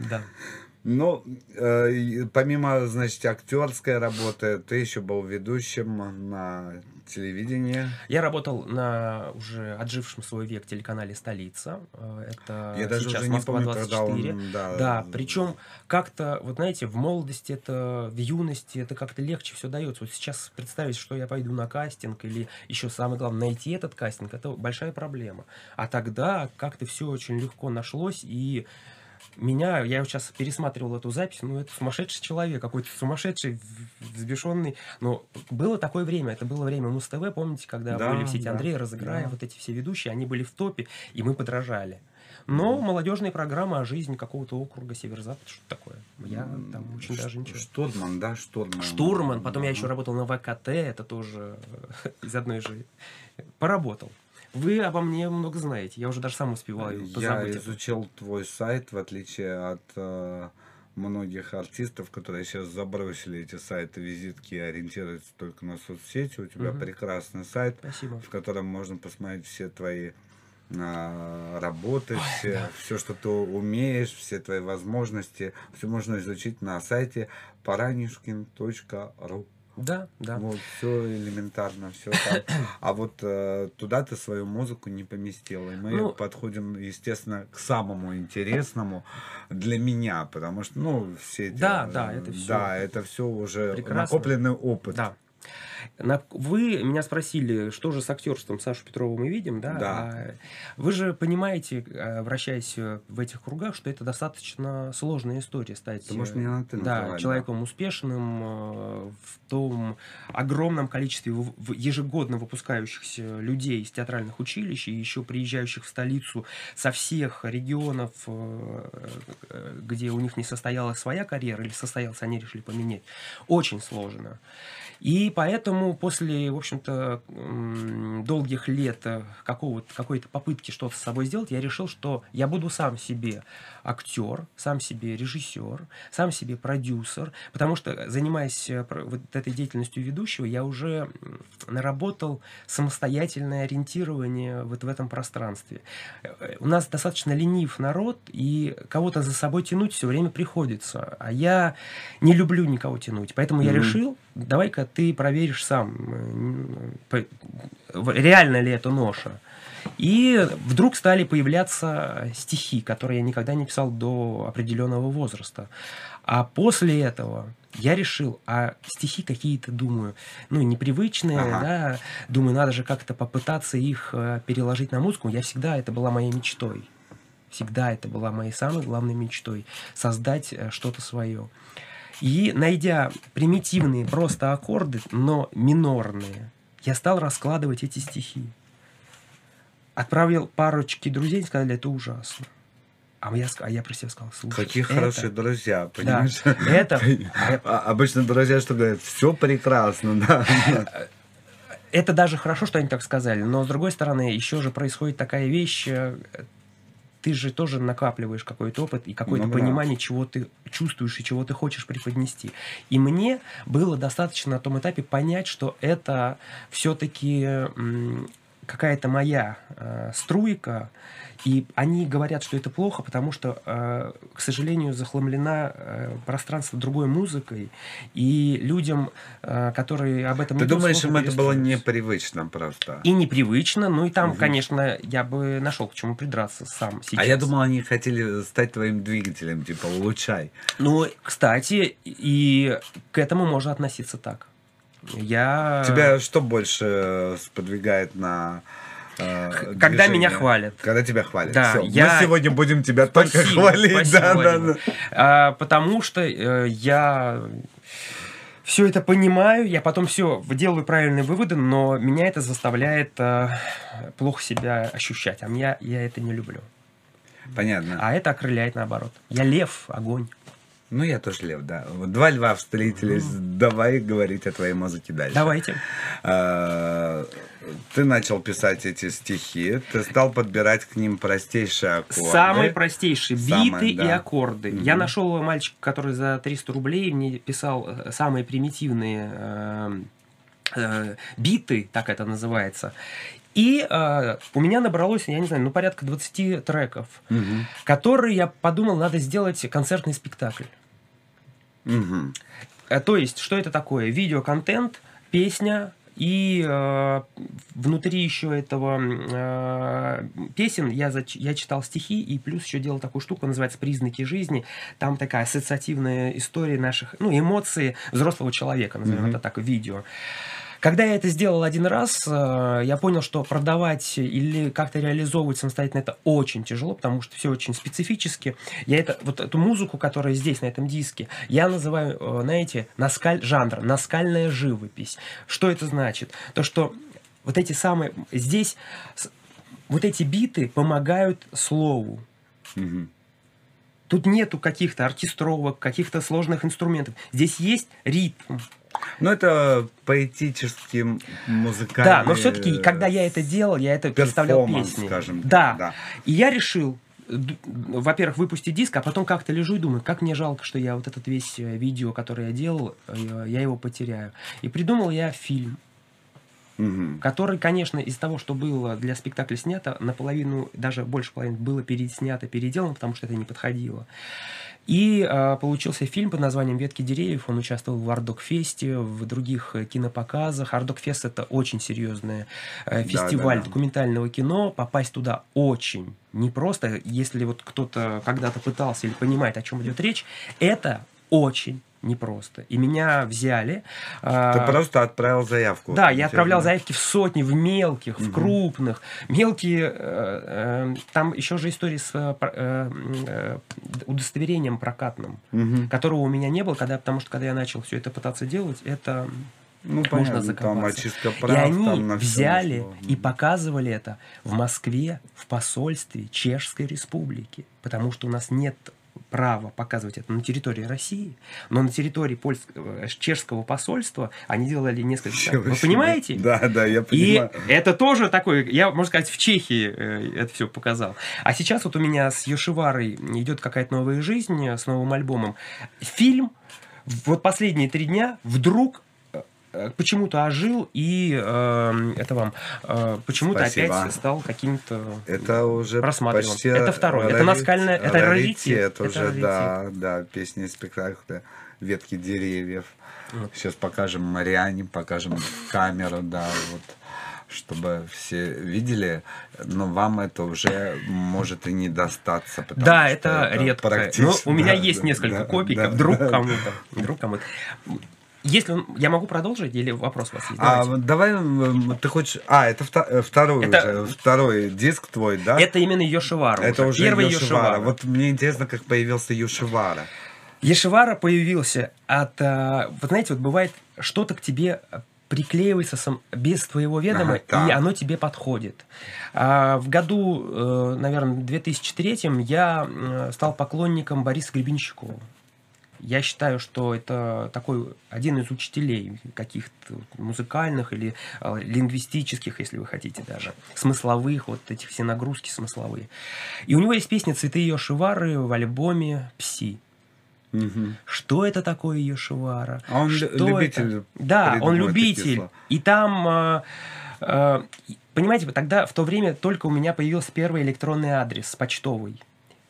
Да. Ну, э, помимо, значит, актерской работы, ты еще был ведущим на телевидении. Я работал на уже отжившем свой век телеканале «Столица». Э, Это Я даже сейчас уже не Москва помню, когда 24. он... Да, Да, причем как-то, вот знаете, в молодости это, в юности это как-то легче все дается. Вот сейчас представить, что я пойду на кастинг или еще самое главное найти этот кастинг, это большая проблема. А тогда как-то все очень легко нашлось и меня, я сейчас пересматривал эту запись, ну, это сумасшедший человек, какой-то сумасшедший, взбешенный. Но было такое время, это было время Муз-ТВ, помните, когда Да, были все эти да, Андрей, Разыграя, да. вот эти все ведущие, они были в топе, и мы подражали. Но молодежная программа о жизни какого-то округа Северо-Запад, что такое? Я там очень даже ничего. Штурман, да, штурман. Штурман, потом я Мгм. еще работал на ВКТ, это тоже из одной же. Поработал. Вы обо мне много знаете, я уже даже сам успеваю Я позабыть. это. изучил твой сайт, в отличие от э, многих артистов, которые сейчас забросили эти сайты, визитки и ориентируются только на соцсети. У тебя Мгм. прекрасный сайт, Спасибо. в котором можно посмотреть все твои а, работы, все, все, что ты умеешь, все твои возможности. Все можно изучить на сайте paranishkin.ru. Да, да. Вот, все элементарно, все там. А вот э, туда ты свою музыку не поместил. И мы Ну- подходим, естественно, к самому интересному для меня, потому что, ну, все эти... Да, э, да, это всё Да, это все уже прекрасно. накопленный опыт. Да. Вы меня спросили, что же с актерством Сашу Петрова мы видим, да? Да. А Вы же понимаете, э, вращаясь э, в этих кругах, что это достаточно сложная история стать Ты можешь э, меня «ты» да, человеком успешным э, в том огромном количестве ежегодно выпускающихся людей из театральных училищ и еще приезжающих в столицу со всех регионов, где у них не состоялась своя карьера или состоялась, они решили поменять. Очень сложно. И поэтому после, в общем-то, долгих лет э, какой-то попытки что-то с собой сделать, я решил, что я буду сам себе актер, сам себе режиссер, сам себе продюсер, потому что, занимаясь э, вот этой деятельностью ведущего, я уже наработал самостоятельное ориентирование вот в этом пространстве. Э, У нас достаточно ленив народ, и кого-то за собой тянуть все время приходится. А я не люблю никого тянуть. Поэтому я Мгм. решил, давай-ка ты проверишь сам, э, реально ли это ноша. И вдруг стали появляться стихи, которые я никогда не писал до определенного возраста. А после этого я решил, а стихи какие-то, думаю, ну, непривычные, Ага. да, думаю, надо же как-то попытаться их э, переложить на музыку. Я всегда, это была моей мечтой. Всегда это была моей самой главной мечтой. Создать э, что-то свое. И найдя примитивные просто аккорды, но минорные, я стал раскладывать эти стихи. Отправил парочки друзей, сказали, это ужасно. А я, а я про себя сказал, слушай, Какие это- хорошие друзья, Да, понимаешь? это, А Обычно друзья что говорят, все прекрасно, да. это даже хорошо, что они так сказали, но с другой стороны, еще же происходит такая вещь, э, ты же тоже накапливаешь какой-то опыт и какое-то Ну да. понимание, чего ты чувствуешь и чего ты хочешь преподнести. И мне было достаточно на том этапе понять, что это все-таки какая-то моя э, струйка, и они говорят, что это плохо, потому что, э, к сожалению, захламлена э, пространство другой музыкой, и людям, э, которые об этом Ты думают, думаешь, им это было непривычно просто? И непривычно, ну и там, Мгм. конечно, я бы нашел к чему придраться сам сейчас. А я думал, они хотели стать твоим двигателем, типа улучшай. Ну, кстати, и к этому можно относиться так. Я... Тебя что больше сподвигает на э, Когда движение? меня хвалят. Когда тебя хвалят. Да, Всё, я- Мы сегодня будем тебя только Спасибо, хвалить. спасибо, да, да, Владимир. да. А, потому что э, я все это понимаю, я потом все делаю правильные выводы, но меня это заставляет э, плохо себя ощущать, а меня я это не люблю. Понятно. А это окрыляет наоборот. Я лев, огонь. Ну, я тоже лев, да. Два льва встретились. Давай говорить о твоей музыке дальше. Давайте. Ты начал писать эти стихи, ты стал подбирать к ним простейшие аккорды. Самые простейшие Самые, биты и да. аккорды. Мгм. Я нашел мальчика, который за 300 рублей мне писал э, самые примитивные э, э, биты, так это называется. И э, у меня набралось, я не знаю, ну порядка 20 треков, Мгм. которые я подумал, надо сделать концертный спектакль. Э, То есть, что это такое? Видеоконтент, песня и э, внутри еще этого э, песен я, зач- я читал стихи и плюс еще делал такую штуку, называется «Признаки жизни». Там такая ассоциативная история наших, ну, эмоции взрослого человека, назовем Мгм. это так, видео. Когда я это сделал один раз, э, я понял, что продавать или как-то реализовывать самостоятельно это очень тяжело, потому что все очень специфически. Я это, вот эту музыку, которая здесь, на этом диске, я называю, э, знаете, наскаль, жанр, наскальная живопись. Что это значит? То, что вот эти самые, здесь вот эти биты помогают слову. Мгм. Тут нету каких-то оркестровок, каких-то сложных инструментов. Здесь есть ритм. Ну, это поэтический м- музыкальный... Да, но все-таки, когда я это делал, я это представлял песни. скажем да. да. И я решил, во-первых, выпустить диск, а потом как-то лежу и думаю, как мне жалко, что я вот этот весь э, видео, который я делал, э, я его потеряю. И придумал я фильм, Мгм. который, конечно, из того, что было для спектакля снято, наполовину, даже больше половины было переснято, переделано, потому что это не подходило. И э, получился фильм под названием «Ветки деревьев». Он участвовал в Артдокфесте, в других э, кинопоказах. Артдокфест — это очень серьезный э, фестиваль да, да. документального кино. Попасть туда очень непросто. Если вот кто-то когда-то пытался или понимает, о чем идет речь, это очень непросто. И меня взяли. Ты а, просто отправил заявку. да, я отправлял заявки в сотни, в мелких, в Мгм. крупных. Мелкие, э, э, там еще же история с э, э, э, удостоверением прокатным, Мгм. которого у меня не было, когда, потому что когда я начал все это пытаться делать, это Ну, можно понятно, там закопаться. и прав, они там взяли нашло. и показывали это в Москве, в посольстве Чешской Республики, потому что у нас нет права показывать это на территории России, но на территории польского, чешского посольства они делали несколько... Чё Вы понимаете? Да, да, я И понимаю. это тоже такой, я, можно сказать, в Чехии э, это все показал. А сейчас вот у меня с Йошиварой идет какая-то новая жизнь с новым альбомом. Фильм вот последние три дня вдруг почему-то ожил и э, это вам э, почему-то опять стал каким-то Это уже Просматриваем. почти Это второе. Это рарит- наскальная- это раритет. Это Это уже, да, да, песни из спектакля «Ветки деревьев». Вот. Сейчас покажем Мариане, покажем камеру, да, вот чтобы все видели, но вам это уже может и не достаться. Да, что это, редко. Но практически- у меня да, есть да, несколько да, копий, да, вдруг да. кому-то. Вдруг кому-то. Если он, я могу продолжить или вопрос у вас есть? А, давай, ты хочешь... А, это вто- э, второй Это- уже, второй диск твой, да? Это именно Йошивара. Это уже Первый Йошивара. Йошивара. Вот мне интересно, как появился Йошивара. Ешивара появился от... а, Вот знаете, вот бывает, что-то к тебе приклеивается сам, без твоего ведома, Ага, и оно тебе подходит. А, в году, э, наверное, 2003 я э, стал поклонником Бориса Гребенщикова. Я считаю, что это такой один из учителей каких-то музыкальных или э, лингвистических, если вы хотите даже, смысловых, вот этих все нагрузки смысловые. И у него есть песня «Цветы Йошивары» в альбоме «Пси». Мгм. Что это такое Йошивара? А он Что любитель это? Да, он любитель. И там, а, и- понимаете, тогда в то время только у меня появился первый электронный адрес почтовый.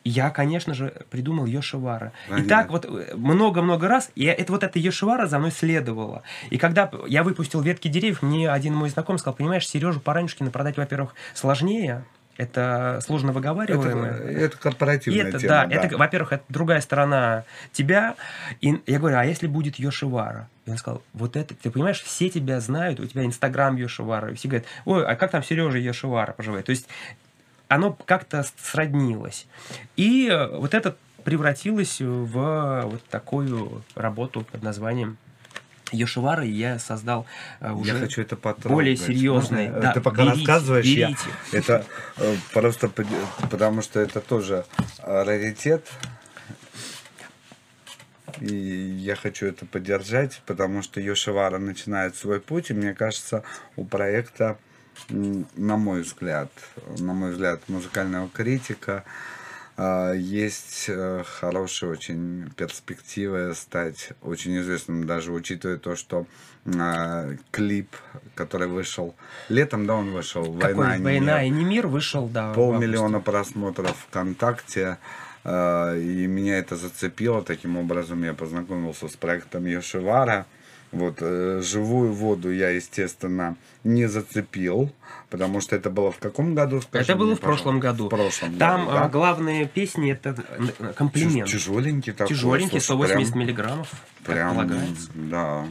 Я, конечно же, придумал Йошивара. И так вот э, много-много раз, и это вот эта Йошивара за мной следовала. И когда я выпустил ветки деревьев, мне один мой знакомый сказал, понимаешь, Сережу Паранюшкина продать, во-первых, сложнее, это сложно Это, выговариваемое. это И корпоративная это, тема, да, да. это, во-первых, это другая сторона тебя. И я говорю, а если будет Йошивара? И он сказал, вот это, ты понимаешь, все тебя знают, у тебя Инстаграм Йошивара. И все говорят, ой, а как там Сережа Йошивара поживает? То есть оно как-то сроднилось. И э, вот это превратилось в вот такую работу под названием Йошивара, и я создал э, уже Я хочу это потрогать. более серьезный. Можно? Да, Ты пока берите, рассказываешь, я- берите. это э, просто потому что это тоже э, раритет. И я хочу это поддержать, потому что Йошивара начинает свой путь, и мне кажется, у проекта, на мой взгляд, на мой взгляд, музыкального критика, а, есть э, хорошие очень перспективы стать очень известным, даже учитывая то, что а, клип, который вышел летом, да, он вышел, Какой «Война, и не «Война мир». и не мир» вышел, да. Полмиллиона просмотров ВКонтакте. э, И меня это зацепило. Таким образом, я познакомился с проектом Йошивара. Вот, э, живую воду я, естественно, не зацепил, Потому что это было в каком году? Скажи это было мне, в прошлом году. В прошлом Там году, да? а, главные песни это комплимент. Тяж- Тяжеленький такой. Тяжеленький, слушай, 180 прям- миллиграммов, Прям, полагается. да.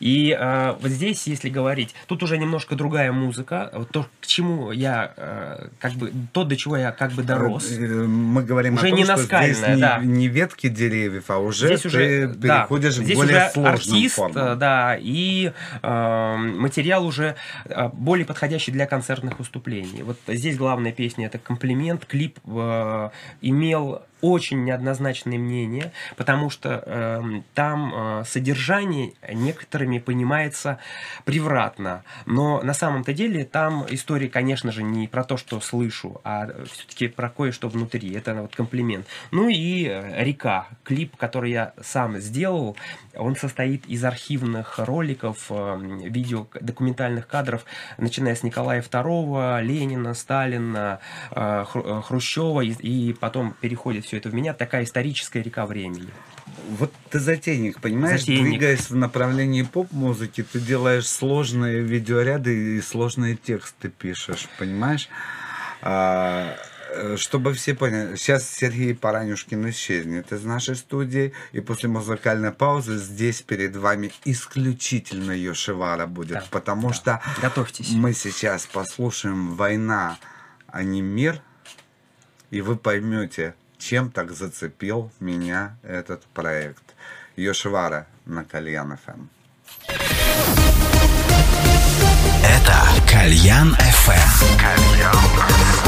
И э, вот здесь, если говорить, тут уже немножко другая музыка. Вот то, к чему я э, как бы то, до чего я как бы дорос. Э, э, Мы говорим Уже о том, не что здесь не, да. не ветки деревьев, а уже здесь ты уже да, переходишь к здесь более уже сложным артист, формам. э, да, и э, материал уже более подходящий для концертных выступлений. Вот здесь главная песня это комплимент. Клип э, имел очень неоднозначное мнение, потому что эм, там э, содержание некоторыми понимается превратно. Но на самом-то деле там история, конечно же, не про то, что слышу, а все-таки про кое-что внутри. Это вот комплимент. Ну и э, «Река». Клип, который я сам сделал, он состоит из архивных роликов, э, видео, документальных кадров, начиная с Николая II, Ленина, Сталина, э, э, Хрущева, и, и потом переходит все это в меня. Такая историческая река времени. Вот ты затейник, понимаешь? Затейник. Двигаясь в направлении поп-музыки, ты делаешь сложные видеоряды и сложные тексты пишешь, понимаешь? А, э, чтобы все поняли, сейчас Сергей Паранюшкин исчезнет из нашей студии, и после музыкальной паузы здесь перед вами исключительно Йошивара будет, Да, потому да. что Готовьтесь. мы сейчас послушаем «Война, а не мир», и вы поймете, чем так зацепил меня этот проект. Йошвара на Кальян ФМ. Это Кальян FM. Мой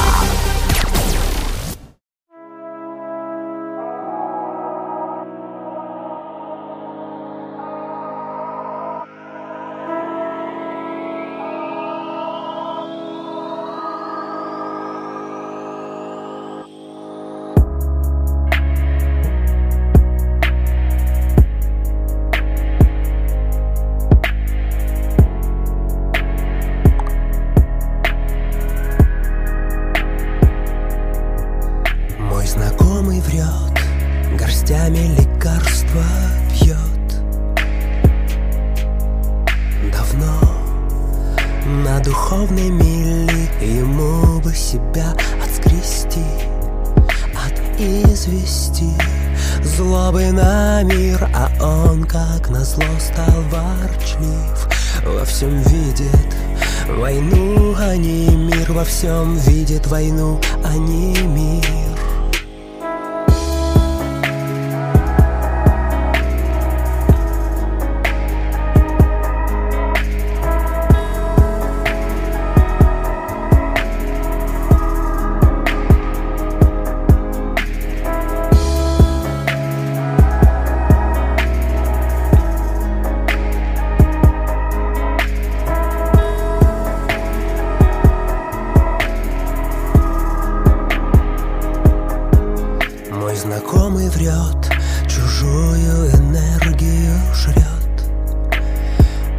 врет, чужую энергию жрет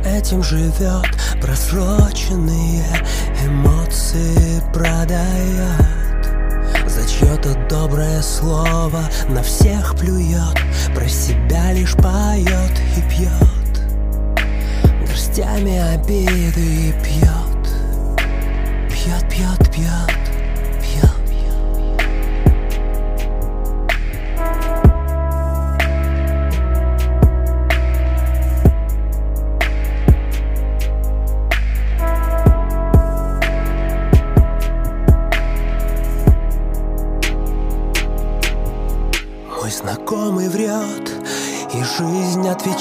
Этим живет, просроченные эмоции продает. За чье-то доброе слово на всех плюет Про себя лишь поет и пьет Горстями обиды пьет Пьет, пьет, пьет, пьет,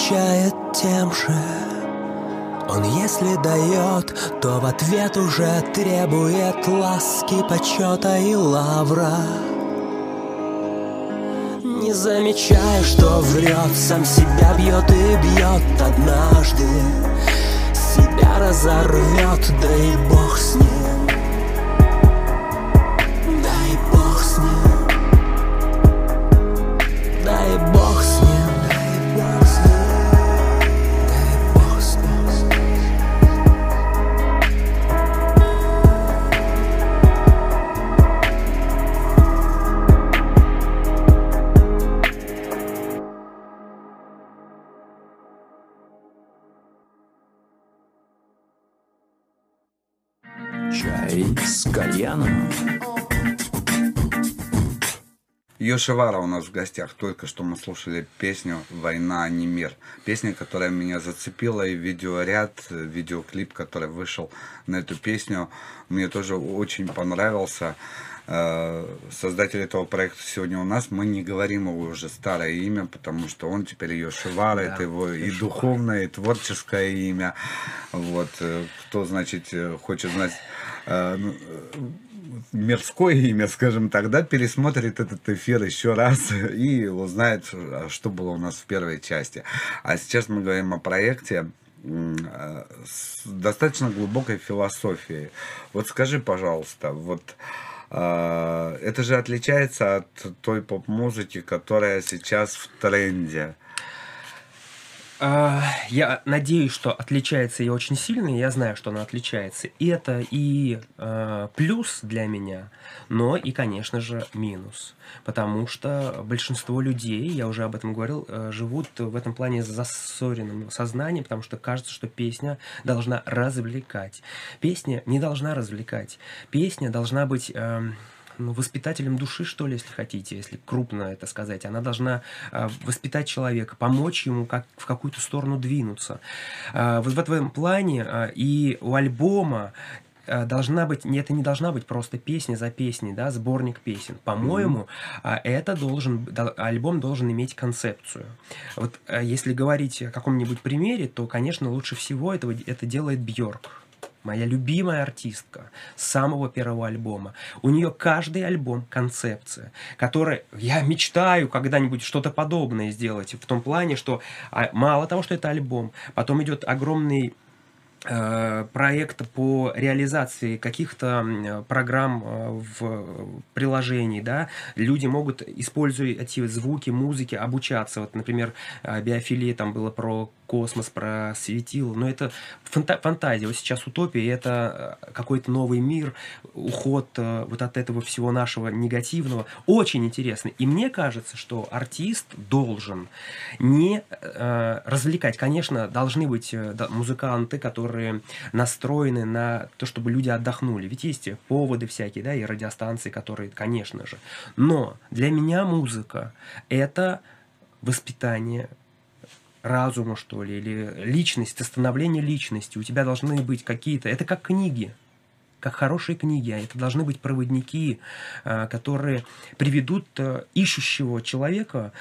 отвечает тем же. Он если дает, то в ответ уже требует ласки, почета и лавра. Не замечая, что врет, сам себя бьет и бьет однажды. Себя разорвет, да и бог с ним. Йошивара у нас в гостях. Только что мы слушали песню «Война, а не мир». Песня, которая меня зацепила, и видеоряд, видеоклип, который вышел на эту песню, мне тоже очень понравился. Э, Создатель этого проекта сегодня у нас. Мы не говорим его уже старое имя, потому что он теперь Йошивара. Да, это его и Йошивара. духовное, и творческое имя. Вот. э, Кто, значит, э, хочет знать ну, мирское имя, скажем так, да, пересмотрит этот эфир еще раз и узнает, а что было у нас в первой части. А сейчас мы говорим о проекте э, с достаточно глубокой философией. Вот скажи, пожалуйста, вот э, это же отличается от той поп-музыки, которая сейчас в тренде. А, Я надеюсь, что отличается и очень сильно, я знаю, что она отличается. И это и э, плюс для меня, но и, конечно же, минус. Потому что большинство людей, я уже об этом говорил, э, живут в этом плане с засоренным сознанием, потому что кажется, что песня должна развлекать. Песня не должна развлекать. Песня должна быть... эм, ну, воспитателем души, что ли, если хотите, если крупно это сказать. Она должна а, воспитать человека, помочь ему как, в какую-то сторону двинуться. А, вот в этом плане а, и у альбома должна быть, это не должна быть просто песня за песней, да, сборник песен. По-моему, а, это должен, дол- альбом должен иметь концепцию. Вот если говорить о каком-нибудь примере, то, конечно, лучше всего этого, это делает Бьорк. Моя любимая артистка с самого первого альбома. У нее каждый альбом концепция, которая я мечтаю когда-нибудь что-то подобное сделать в том плане, что а, мало того, что это альбом, потом идет огромный э, проект по реализации каких-то программ э, в приложении, да, люди могут, используя эти звуки, музыки, обучаться. Вот, например, э, биофилия там было про космос, про светило, но это фанта- фантазия. Вот сейчас утопия, это какой-то новый мир, уход вот от этого всего нашего негативного. Очень интересно. И мне кажется, что артист должен не э, развлекать. Конечно, должны быть музыканты, которые настроены на то, чтобы люди отдохнули. Ведь есть поводы всякие, да, и радиостанции, которые, конечно же. Но для меня музыка — это воспитание разума, что ли, или личность, становление личности. У тебя должны быть какие-то... Это как книги, как хорошие книги. а Это должны быть проводники, э, которые приведут э, ищущего человека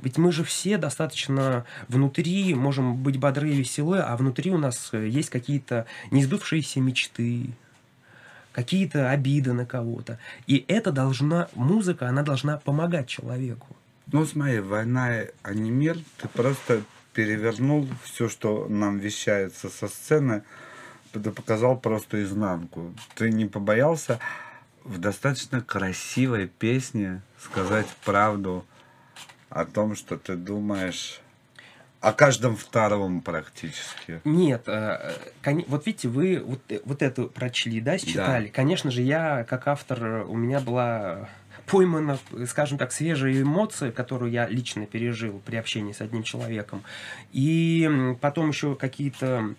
ведь мы же все достаточно внутри можем быть бодры и веселы, а внутри у нас э, есть какие-то неизбывшиеся мечты, какие-то обиды на кого-то. И это должна, музыка, она должна помогать человеку. Ну, смотри, война, а не мир. Ты просто перевернул все, что нам вещается со сцены. Ты показал просто изнанку. Ты не побоялся в достаточно красивой песне сказать правду о том, что ты думаешь о каждом втором практически. Нет, э, коне- вот видите, вы вот, э, вот эту прочли, да, считали. Конечно же, я, как автор, э, у меня была поймана, скажем так, свежая эмоция, которую я лично пережил при общении с одним человеком. И потом еще какие-то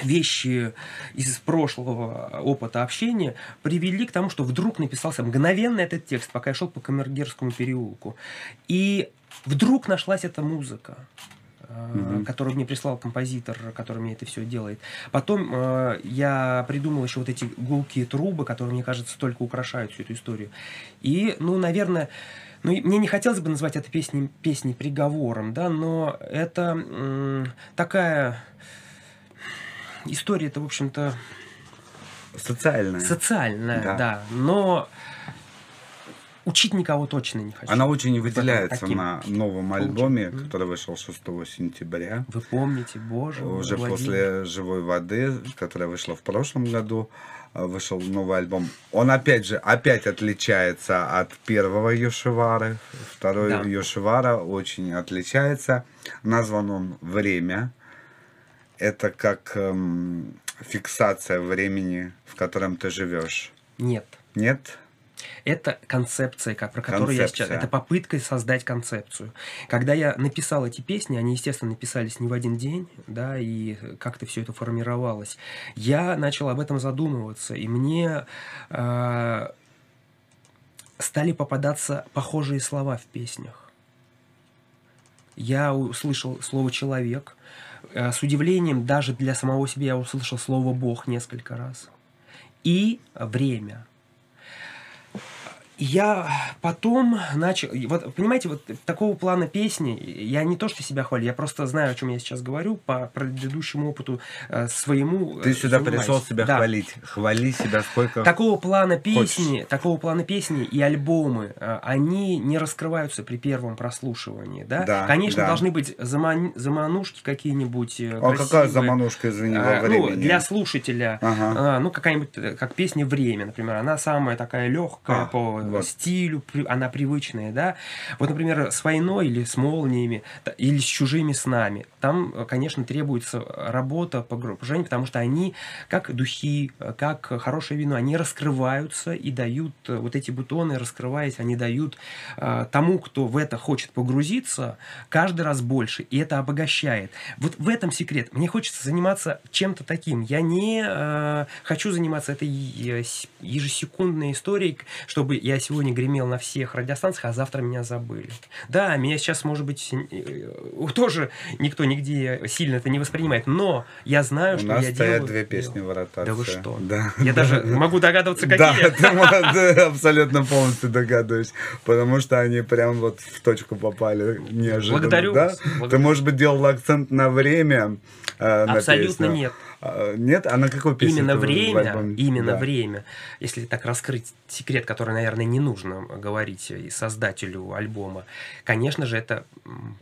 вещи из прошлого опыта общения привели к тому, что вдруг написался мгновенно этот текст, пока я шел по Камергерскому переулку. И вдруг нашлась эта музыка э, которую мне прислал композитор, который мне это все делает. Потом э, я придумал еще вот эти гулкие трубы, которые, мне кажется, только украшают всю эту историю. И, ну, наверное, ну, мне не хотелось бы назвать это песней, песней приговором, да, но это м, такая история, это, в общем-то, Социальная. социальная, Да. да. но учить никого точно не хочу. Она очень выделяется таким на новом получим. альбоме, Мгм. который вышел 6 сентября. Вы помните, боже мой, Уже Владимир. после «Живой воды», которая вышла в прошлом году, э, вышел новый альбом. Он опять же, опять отличается от первого Йошивары. Второй Да. Йошивара очень отличается. Назван он «Время». Это как эм, фиксация времени, в котором ты живешь. Нет. Нет? Это концепция, как, про которую я сейчас... Концепция. Это попытка создать концепцию. Когда я написал эти песни, они, естественно, написались не в один день, да, и как-то все это формировалось. Я начал об этом задумываться, и мне э, стали попадаться похожие слова в песнях. Я услышал слово «человек». Э, С удивлением даже для самого себя я услышал слово «бог» несколько раз. И время. Я потом начал... Вот, понимаете, вот такого плана песни, я не то, что себя хвалю, я просто знаю, о чем я сейчас говорю, по предыдущему опыту э, своему. Ты э, сюда занимаюсь. пришел себя Да. хвалить. Хвали себя сколько... Такого плана песни, Хочешь. такого плана песни и альбомы, э, они не раскрываются при первом прослушивании, да? Да, Конечно, да. должны быть заман- заманушки какие-нибудь э, А какая заманушка, извини, во А, ну, времени? для слушателя, Ага. а, ну, какая-нибудь, э, как песня «Время», например, она самая такая легкая А, по вот. стилю, она привычная, да. Вот, например, с «Войной» или с «Молниями», или с «Чужими снами», там, э, конечно, требуется работа по погружению, потому что они, как духи, э, как хорошее вино, они раскрываются и дают, э, вот эти бутоны, раскрываясь, они дают э, тому, кто в это хочет погрузиться, каждый раз больше, и это обогащает. Вот в этом секрет. Мне хочется заниматься чем-то таким. Я не э, хочу заниматься этой ежесекундной историей, чтобы я сегодня гремел на всех радиостанциях, а завтра меня забыли. Да, меня сейчас, может быть, э, тоже никто нигде сильно это не воспринимает, но я знаю, У что нас я стоят делаю. две песни в ротации. Да вы что? Да. Я даже могу догадываться, какие. да, абсолютно полностью догадываюсь, потому что они прям вот в точку попали неожиданно. Благодарю Ты, может быть, делал акцент на время э, на Абсолютно нет. А, Нет? А на какой песне? Именно время, именно Да. время, если так раскрыть секрет, который, наверное, не нужно говорить и создателю альбома, конечно же, это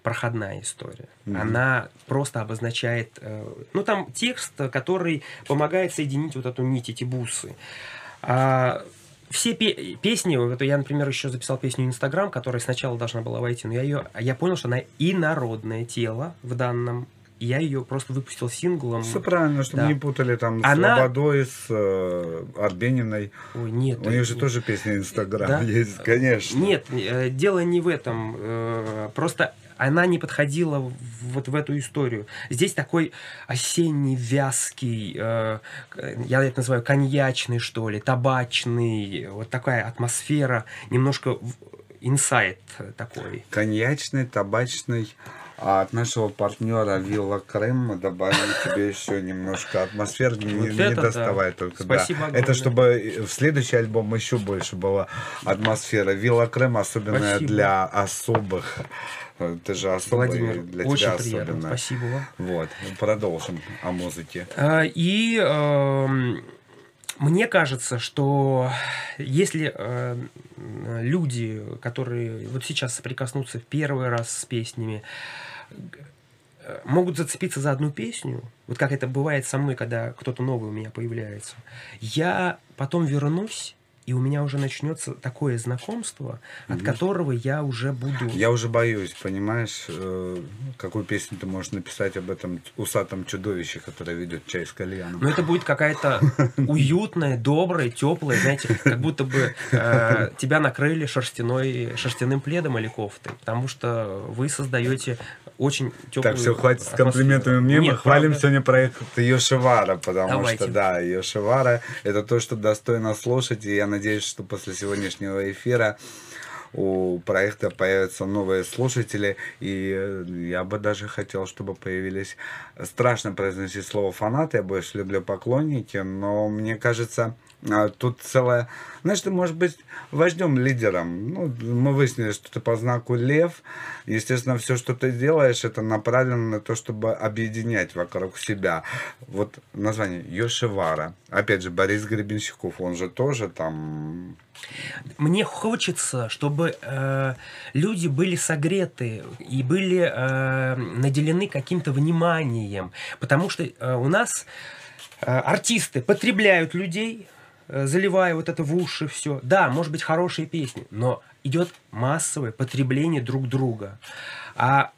проходная история. Мгм. Она просто обозначает, э, ну там текст, который помогает соединить вот эту нить, эти бусы. А, все пе- песни, вот я, например, еще записал песню Инстаграм, которая сначала должна была войти, но я ее, я понял, что она и народное тело в данном, и я ее просто выпустил синглом. Все правильно, чтобы Да. не путали там с Она- Лободой, с э, Арбениной. Ой, нет. У них же нет. тоже песня Инстаграм Да? есть, конечно. Нет, э, дело не в этом. э, Просто она не подходила вот в эту историю. Здесь такой осенний, вязкий, э, я это называю коньячный, что ли, табачный, вот такая атмосфера, немножко инсайт такой. Коньячный, табачный. А от нашего партнера Вилла Крем мы добавим тебе еще немножко атмосфер. Не, Вот не да. доставай только. да. Спасибо огромное. Это чтобы в следующий альбом еще больше была атмосфера. Вилла Крем особенная Спасибо. для особых. Э, Ты же особый, Владимир, для очень тебя приятно. особенно. Спасибо вам. Вот, продолжим о музыке. А, И эм, мне кажется, что если э, люди, которые вот сейчас соприкоснутся в первый раз с песнями, э, могут зацепиться за одну песню, вот как это бывает со мной, когда кто-то новый у меня появляется, я потом вернусь, и у меня уже начнется такое знакомство, от которого я уже буду... Я уже боюсь, понимаешь, э, какую песню ты можешь написать об этом усатом чудовище, которое ведет чай с кальяном. Но это будет какая-то уютная, добрая, теплая, знаете, как будто бы э, тебя накрыли шерстяной, шерстяным пледом или кофтой, потому что вы создаете очень теплую Так, все, хватит с комплиментами мне. Мы Нет, хвалим правда. сегодня проект Йошивара, потому Давайте. что, да, Йошивара — это то, что достойно слушать, и я надеюсь, что после сегодняшнего эфира у проекта появятся новые слушатели, и э, я бы даже хотел, чтобы появились... Страшно произносить слово фанаты, я больше люблю поклонники, но мне кажется, а, тут целая... Знаешь, ты можешь быть вождем, лидером. Ну, мы выяснили, что ты по знаку лев. Естественно, все, что ты делаешь, это направлено на то, чтобы объединять вокруг себя. Вот название Йошивара. Опять же, Борис Гребенщиков, он же тоже там... Мне хочется, чтобы э, люди были согреты и были э, наделены каким-то вниманием, потому что э, у нас э, артисты потребляют людей, заливая вот это в уши все. Да, может быть хорошие песни, но идет массовое потребление друг друга. А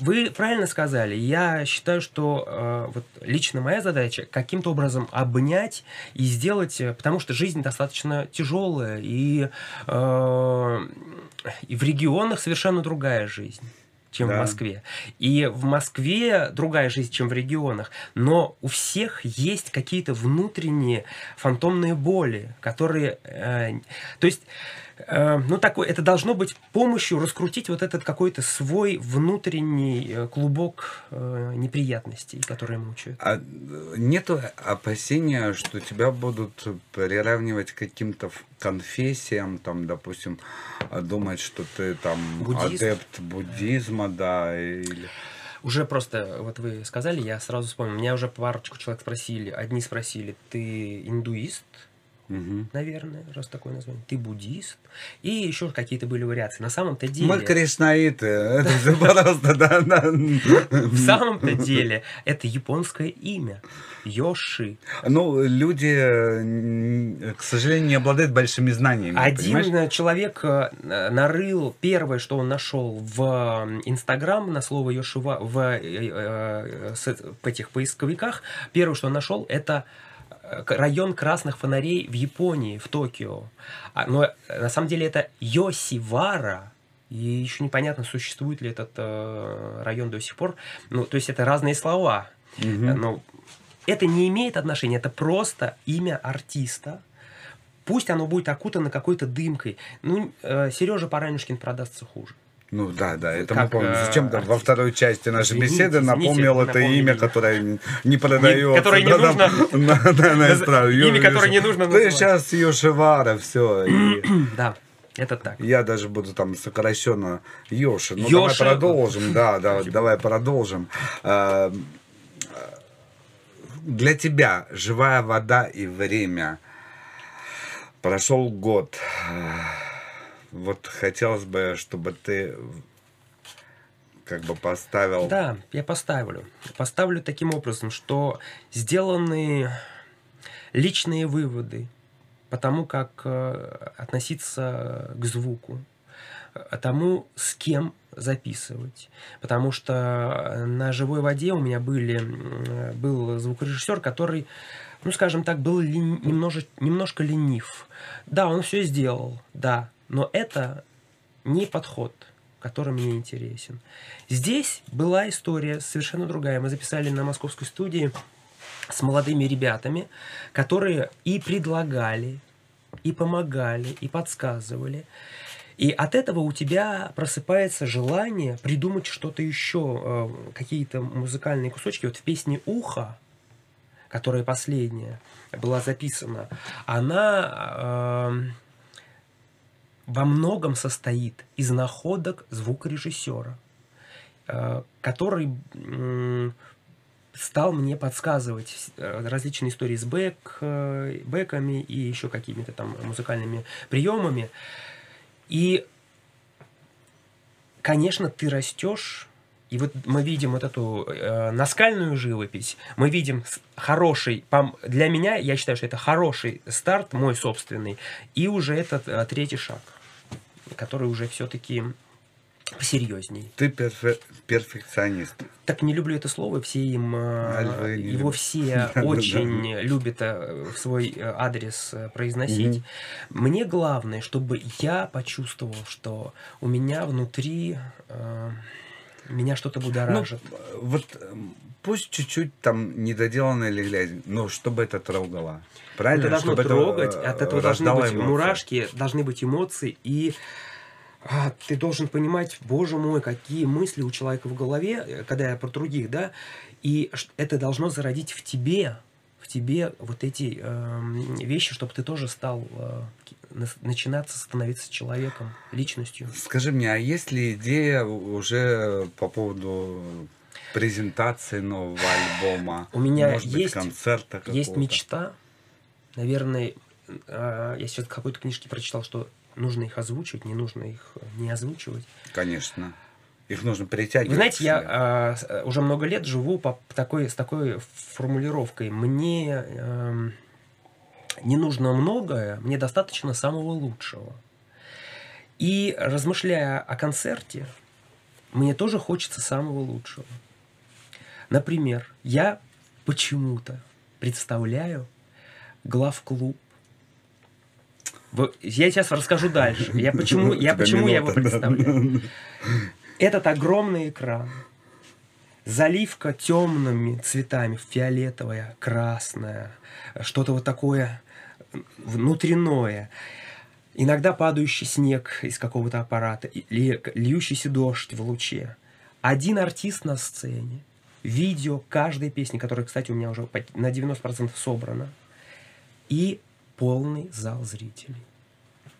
вы правильно сказали. Я считаю, что э, вот лично моя задача каким-то образом обнять и сделать, э, потому что жизнь достаточно тяжелая, и, э, и в регионах совершенно другая жизнь чем Да. в Москве. И в Москве другая жизнь, чем в регионах. Но у всех есть какие-то внутренние фантомные боли, которые... э, то есть, ну, такой, это должно быть помощью раскрутить вот этот какой-то свой внутренний э, клубок э, неприятностей, которые мучают. А э, нету опасения, что тебя будут приравнивать к каким-то конфессиям, там, допустим, а думать, что ты там Буддист? адепт буддизма, да, или... Уже просто, вот вы сказали, я сразу вспомнил, меня уже парочку человек спросили, одни спросили, ты индуист? Мгм. наверное, раз такое название. Ты буддист. И еще какие-то были вариации. На самом-то деле... Мы кришнаиты, это просто, да. В самом-то деле это японское имя. Йоши. Ну, люди, к сожалению, не обладают большими знаниями, понимаешь? Один человек э, нарыл первое, что он нашел в Инстаграм на слово Йошива в, э, э, этих поисковиках. Первое, что он нашел, это район красных фонарей в Японии, в Токио. А, Но э, на самом деле это Йосивара. И еще непонятно, существует ли этот э, район до сих пор. Ну, то есть это разные слова. Э, Но это не имеет отношения, это просто имя артиста. Пусть оно будет окутано какой-то дымкой. Ну, Сережа Паранюшкин продастся хуже. Ну да, да, это мы Как, помним. э, Зачем-то во артист. второй части нашей Извините, беседы извините, напомнил это напомнили. имя, которое не- продается. которое не да, нужно- там. Имя, которое не нужно Ты называть. сейчас Йошивара, все. Да, это так. Я даже буду там сокращенно Йоши. Ну, давай продолжим. Да, да, давай продолжим. А, Для тебя живая вода и время. Прошел год. Вот хотелось бы, чтобы ты как бы поставил... Да, я поставлю. Поставлю таким образом, что сделаны личные выводы по тому, как э, относиться к звуку, э, тому, с кем записывать. Потому что на живой воде у меня были, был звукорежиссер, который, ну, скажем так, был лен- немножко, немножко ленив. Да, он все сделал, да, но это не подход, который мне интересен. Здесь была история совершенно другая. Мы записали на московской студии с молодыми ребятами, которые и предлагали, и помогали, и подсказывали. И от этого у тебя просыпается желание придумать что-то еще, э, какие-то музыкальные кусочки. Вот в песне «Ухо», которая последняя была записана, она эм, во многом состоит из находок звукорежиссера, э, который стал мне подсказывать э, различные истории с бэк, э, бэками и еще какими-то там музыкальными приемами. И, конечно, ты растешь, и вот мы видим вот эту э, наскальную живопись, мы видим хороший, для меня, я считаю, что это хороший старт, мой собственный, и уже этот э, третий шаг, который уже все-таки посерьезней. Ты перфе- перфекционист. Так не люблю это слово, все им, э, А его любят. все очень любят э, в свой э, адрес э, произносить. Мне главное, чтобы я почувствовал, что у меня внутри э, меня что-то Ну, будоражит. вот м, пусть чуть-чуть там недоделано или грязь, но чтобы это трогало. Правильно? это должно Чтобы трогать, э, от этого должны быть эмоции. мурашки, должны быть эмоции, и а, ты должен понимать, боже мой, какие мысли у человека в голове, э, когда я про других, да, и это должно зародить в тебе, в тебе вот эти эм, вещи, чтобы ты тоже стал э, начинаться становиться человеком, личностью. Скажи мне, а есть ли идея уже по поводу презентации нового альбома? У меня Может быть, есть- концерта Есть мечта, наверное, э, я сейчас в какой-то книжке прочитал, что нужно их озвучивать, не нужно их э, не озвучивать. Конечно. Их нужно притягивать. Вы знаете, я а, э, уже много лет живу по такой, с такой формулировкой. Мне эм, не нужно многое, мне достаточно самого лучшего. И размышляя о концерте, мне тоже хочется самого лучшего. Например, я почему-то представляю главклуб. Я сейчас расскажу дальше. Я почему, я, почему я его представляю. Этот огромный экран, заливка темными цветами, фиолетовая, красная, что-то вот такое внутреннее. Иногда падающий снег из какого-то аппарата, или льющийся дождь в луче. Один артист на сцене, видео каждой песни, которая, кстати, у меня уже на 90% собрана, и полный зал зрителей.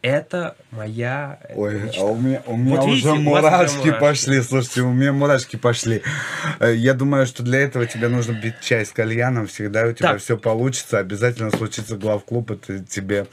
Это моя э, Ой, мечта. а у меня, у меня Вот видите, уже уже мурашки мурашки. пошли. Слушайте, у меня мурашки пошли. Э, Я думаю, что для этого тебе нужно пить чай с кальяном. Всегда у тебя Так. все получится. Обязательно случится главклуб. Это тебе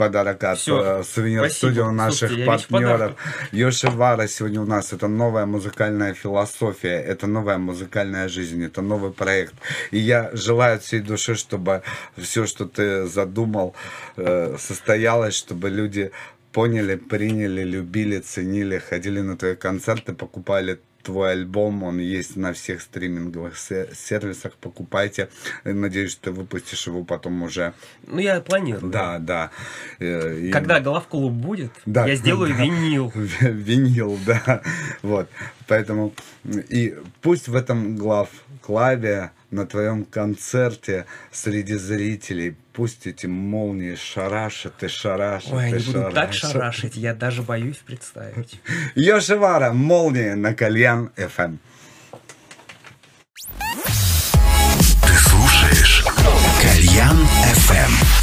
подарок от Всё. э, Сувенир Спасибо. Студио наших Слушайте, партнеров. Йошивара сегодня у нас. Это новая музыкальная философия. Это новая музыкальная жизнь. Это новый проект. И я желаю от всей души, чтобы все, что ты задумал, э, состоялось, чтобы люди поняли, приняли, любили, ценили, ходили на твои концерты, покупали твой альбом, он есть на всех стриминговых се- сервисах, покупайте. Надеюсь, что ты выпустишь его потом уже. Ну, я планирую. Да, да. Э, и- Когда главклуб будет, Да. я сделаю Да. винил. винил, да. Вот. Поэтому и пусть в этом глав клаве на твоем концерте среди зрителей пусть эти молнии шарашат и шарашат Ой, и они будут так шарашат. шарашить, я даже боюсь представить. Йошивара, молнии на Кальян Эм. ФМ. Ты слушаешь Кальян FM.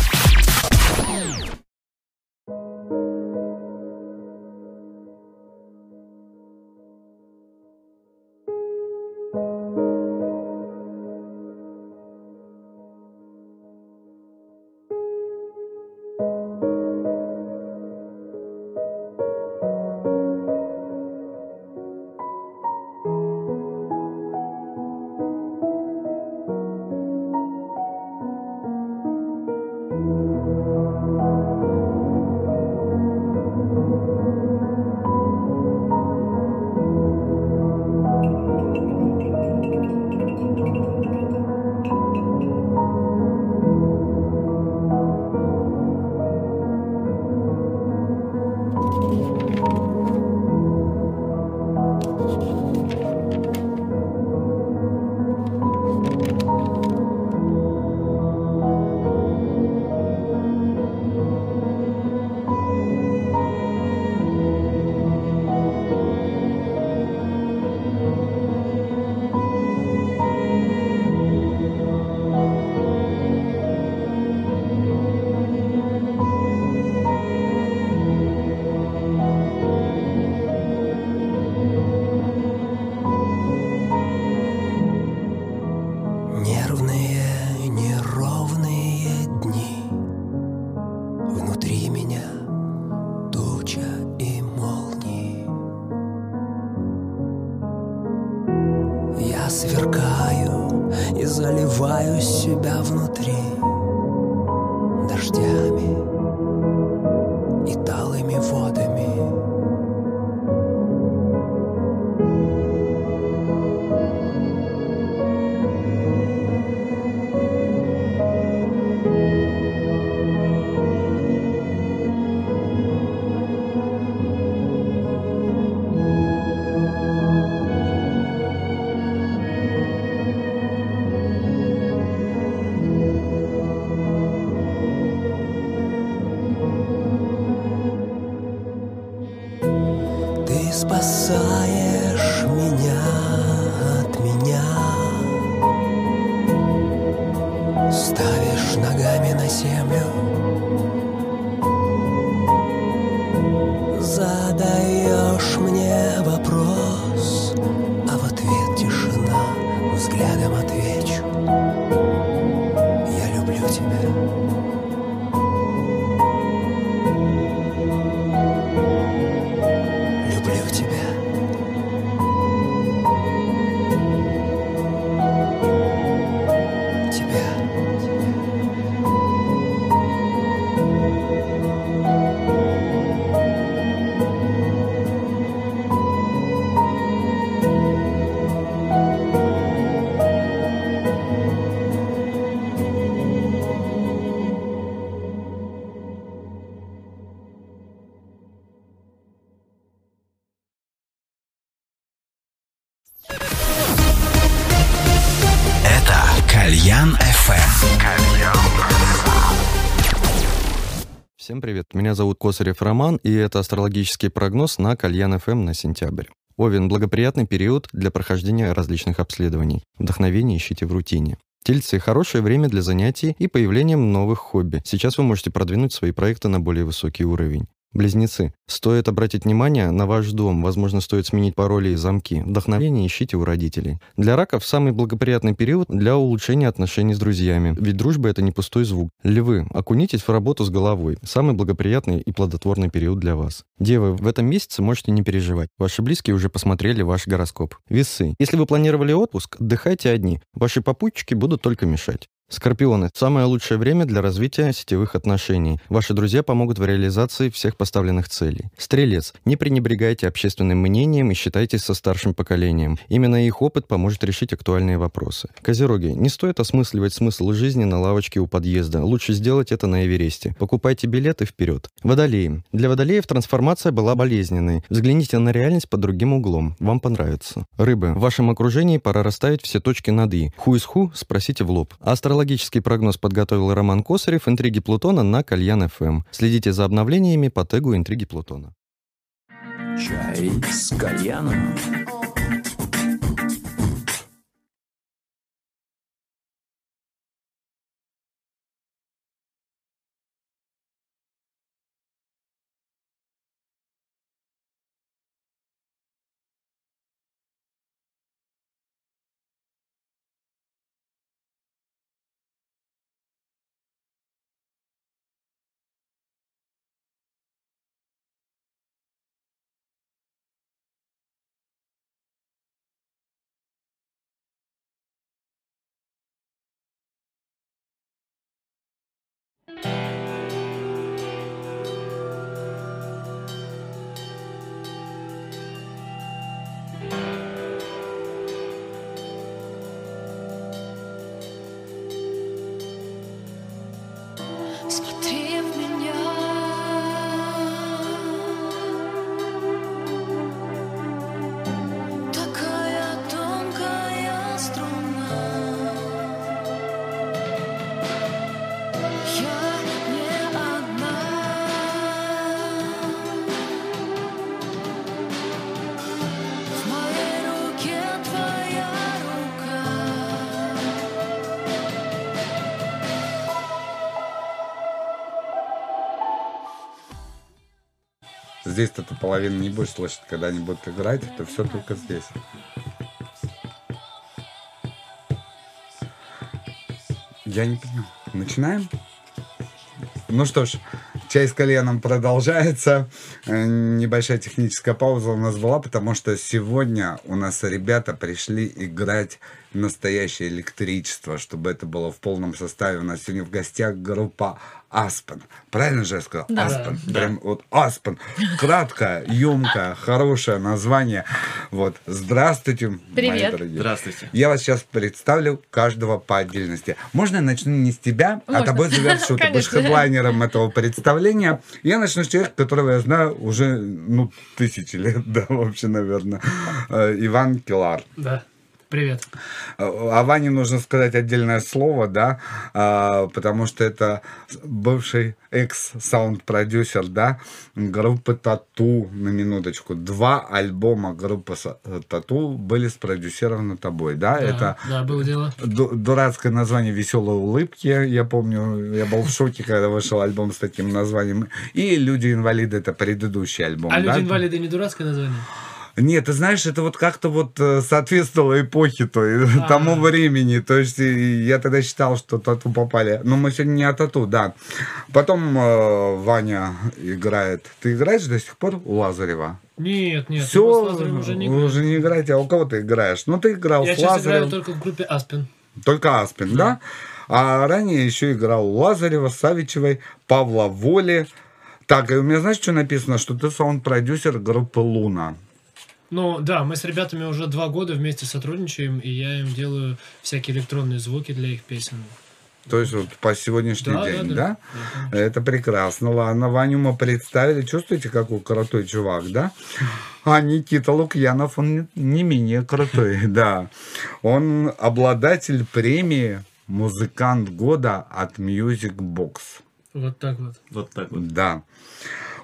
Кальян FM. Всем привет, меня зовут Косарев Роман, и это астрологический прогноз на Кальян ФМ на сентябрь. Овен – благоприятный период для прохождения различных обследований. Вдохновение ищите в рутине. Тельцы – хорошее время для занятий и появлением новых хобби. Сейчас вы можете продвинуть свои проекты на более высокий уровень. Близнецы. Стоит обратить внимание на ваш дом. Возможно, стоит сменить пароли и замки. Вдохновение ищите у родителей. Для раков самый благоприятный период для улучшения отношений с друзьями. Ведь дружба — это не пустой звук. Львы. Окунитесь в работу с головой. Самый благоприятный и плодотворный период для вас. Девы. В этом месяце можете не переживать. Ваши близкие уже посмотрели ваш гороскоп. Весы. Если вы планировали отпуск, отдыхайте одни. Ваши попутчики будут только мешать. Скорпионы. Самое лучшее время для развития сетевых отношений. Ваши друзья помогут в реализации всех поставленных целей. Стрелец. Не пренебрегайте общественным мнением и считайтесь со старшим поколением. Именно их опыт поможет решить актуальные вопросы. Козероги. Не стоит осмысливать смысл жизни на лавочке у подъезда. Лучше сделать это на Эвересте. Покупайте билеты вперед. Водолеи. Для водолеев трансформация была болезненной. Взгляните на реальность под другим углом. Вам понравится. Рыбы. В вашем окружении пора расставить все точки над «и». Ху из ху спросите в лоб. Астрология Астрологический прогноз подготовил Роман Косарев, «Интриги Плутона» на Кальян ФМ. Следите за обновлениями по тегу «Интриги Плутона». Чай с кальяном. Здесь-то ты половину не будешь слышать, когда они будут играть, это все только здесь. Я не понял. Начинаем? Ну что ж, чай с кальяном продолжается. Э, Небольшая техническая пауза у нас была, потому что сегодня у нас ребята пришли играть настоящее электричество, чтобы это было в полном составе. У нас сегодня в гостях группа Аспен. Правильно же я сказал? Да. Аспен. Прям вот Аспен. Краткое, емкое, хорошее название. Вот. Здравствуйте, мои Привет. дорогие. Здравствуйте. Я вас сейчас представлю каждого по отдельности. Можно я начну не с тебя, а Можно. тобой завершу? Ты будешь хедлайнером этого представления. Я начну с человека, которого я знаю уже, ну, тысячи лет, да, вообще, наверное. Э, Иван Килар. Да. Привет. О Ване нужно сказать отдельное слово, да, а, потому что это бывший экс-саунд-продюсер, да, группы Тату, на минуточку. Два альбома группы Тату были спродюсированы тобой, да, это Да, было дело. ду- дурацкое название «Веселые улыбки», я помню, я был в шоке, когда вышел альбом с таким названием, и «Люди-инвалиды» — это предыдущий альбом, А да? люди-инвалиды не дурацкое название? Нет, ты знаешь, это вот как-то вот э, соответствовало эпохе той, тому времени. То есть я тогда считал, что тату попали. Но мы сегодня не о тату, да. Потом э, Ваня играет. Ты играешь до сих пор у Лазарева? Нет, нет. Все, уже не вы играем. уже не играете. А у кого ты играешь? Ну, ты играл Я с сейчас играю Лазаревым. только в группе Аспен. Только Аспин, да? А ранее еще играл у Лазарева, Савичевой, Павла Воли. Так, и у меня знаешь, что написано? Что ты саунд-продюсер группы Луна. Ну, да, мы с ребятами уже два года вместе сотрудничаем, и я им делаю всякие электронные звуки для их песен. То есть вот по сегодняшний Да, день, да, да? да. Это прекрасно. Ладно, Ваню мы представили. Чувствуете, какой крутой чувак, да? А Никита Лукьянов, он не- не менее крутой, да. Он обладатель премии Музыкант года от Music Box. Вот так вот. Вот так вот. Да.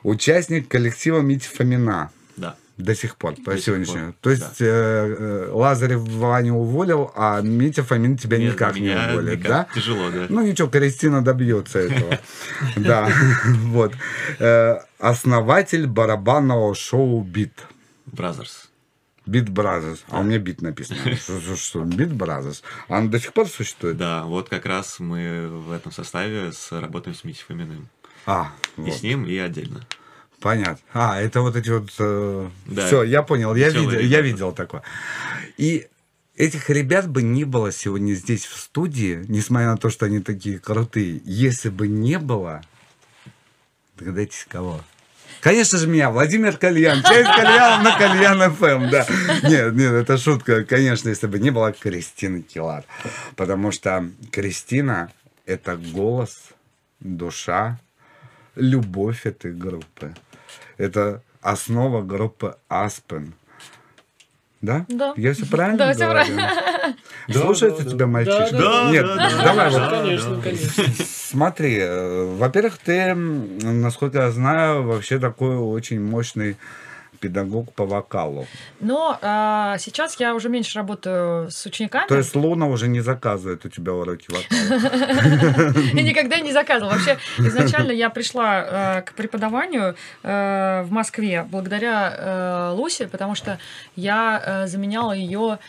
Участник коллектива Мити Фомина. Да. До сих пор, по До сегодняшнему. То есть э, э, Лазарев Ваню уволил, а Митя Фомин тебя Нет, никак не уволит, никак. да? Тяжело, да. Ну ничего, Кристина добьется этого. Да, вот. Э, Основатель барабанного шоу «Beat». Brothers. Beat Brothers. А у меня бит написано. Что? Beat Brothers. А он до сих пор существует? Да, вот как раз мы в этом составе работаем с Митей Фоминым. А, И с ним, и отдельно. Понятно. А, это вот эти вот... Да. Все, я понял. Я видел, я видел такое. И этих ребят бы не было сегодня здесь в студии, несмотря на то, что они такие крутые, если бы не было... Догадайтесь, кого? Конечно же, меня, Владимир Кальян. Часть Кальяна на Кальян ФМ, да. Нет, нет, это шутка. Конечно, если бы не было Кристины Килар. Потому что Кристина – это голос, душа, любовь этой группы. Это основа группы Аспен. Да? Да. Я все правильно Да, говорю? Слушается тебя мальчишка? Да, да, Нет, да, да, давай да, вот. да. Конечно, конечно. Смотри, э, во-первых, ты, насколько я знаю, вообще такой очень мощный педагог по вокалу. Но а, сейчас я уже меньше работаю с учениками. То есть Луна уже не заказывает у тебя уроки вокала. Я никогда не заказывала. Вообще, изначально я пришла э, к преподаванию э, в Москве благодаря э, Лусе, потому что я заменяла ее...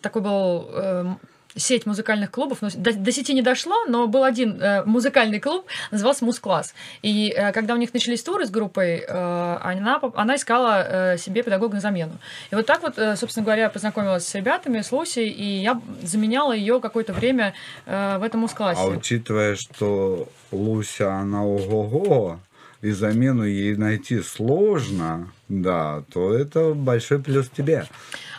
такой был... сеть музыкальных клубов, но до, до сети не дошло, но был один э, музыкальный клуб, назывался Муз-класс. И э, когда у них начались туры с группой, э, она, она искала э, себе педагога на замену. И вот так вот, э, собственно говоря, познакомилась с ребятами, с Лусей, и я заменяла ее какое-то время э, в этом Муз-классе. А учитывая, что Луся, она ого-го, и замену ей найти сложно, да, то это большой плюс тебе.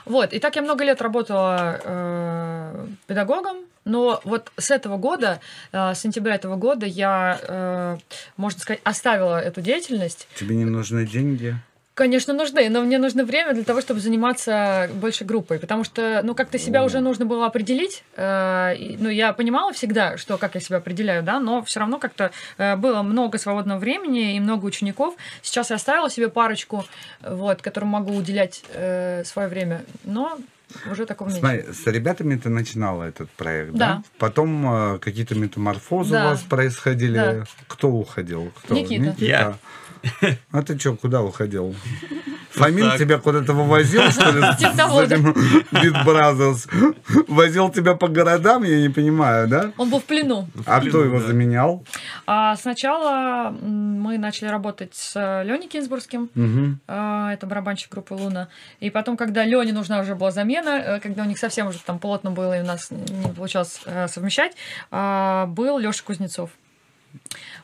Вот, и так я много лет работала э, педагогом, но вот с этого года, э, с сентября этого года я, э, можно сказать, оставила эту деятельность. Тебе не нужны деньги? Конечно, нужны, но мне нужно время для того, чтобы заниматься больше группой, потому что, ну, как-то себя уже нужно было определить. э, ну, я понимала всегда, что как я себя определяю, да, но все равно как-то э, было много свободного времени и много учеников. Сейчас я оставила себе парочку, вот, которым могу уделять э, свое время, но уже такого нет. Смотри, с ребятами ты начинала этот проект, да? Да. Потом э, какие-то метаморфозы Да. у вас происходили. Да. Кто уходил? Кто? Никита. Я. А ты что, куда уходил? Фомин так. тебя куда-то вывозил, что ли, с этим Big Brothers? Возил тебя по городам, я не понимаю, да? Он был в плену. А кто его да. заменял? А сначала мы начали работать с Леней Кинзбургским, а, это барабанщик группы Луна. И потом, когда Лене нужна уже была замена, э, когда у них совсем уже там плотно было и у нас не получалось э, совмещать, а, был Леша Кузнецов.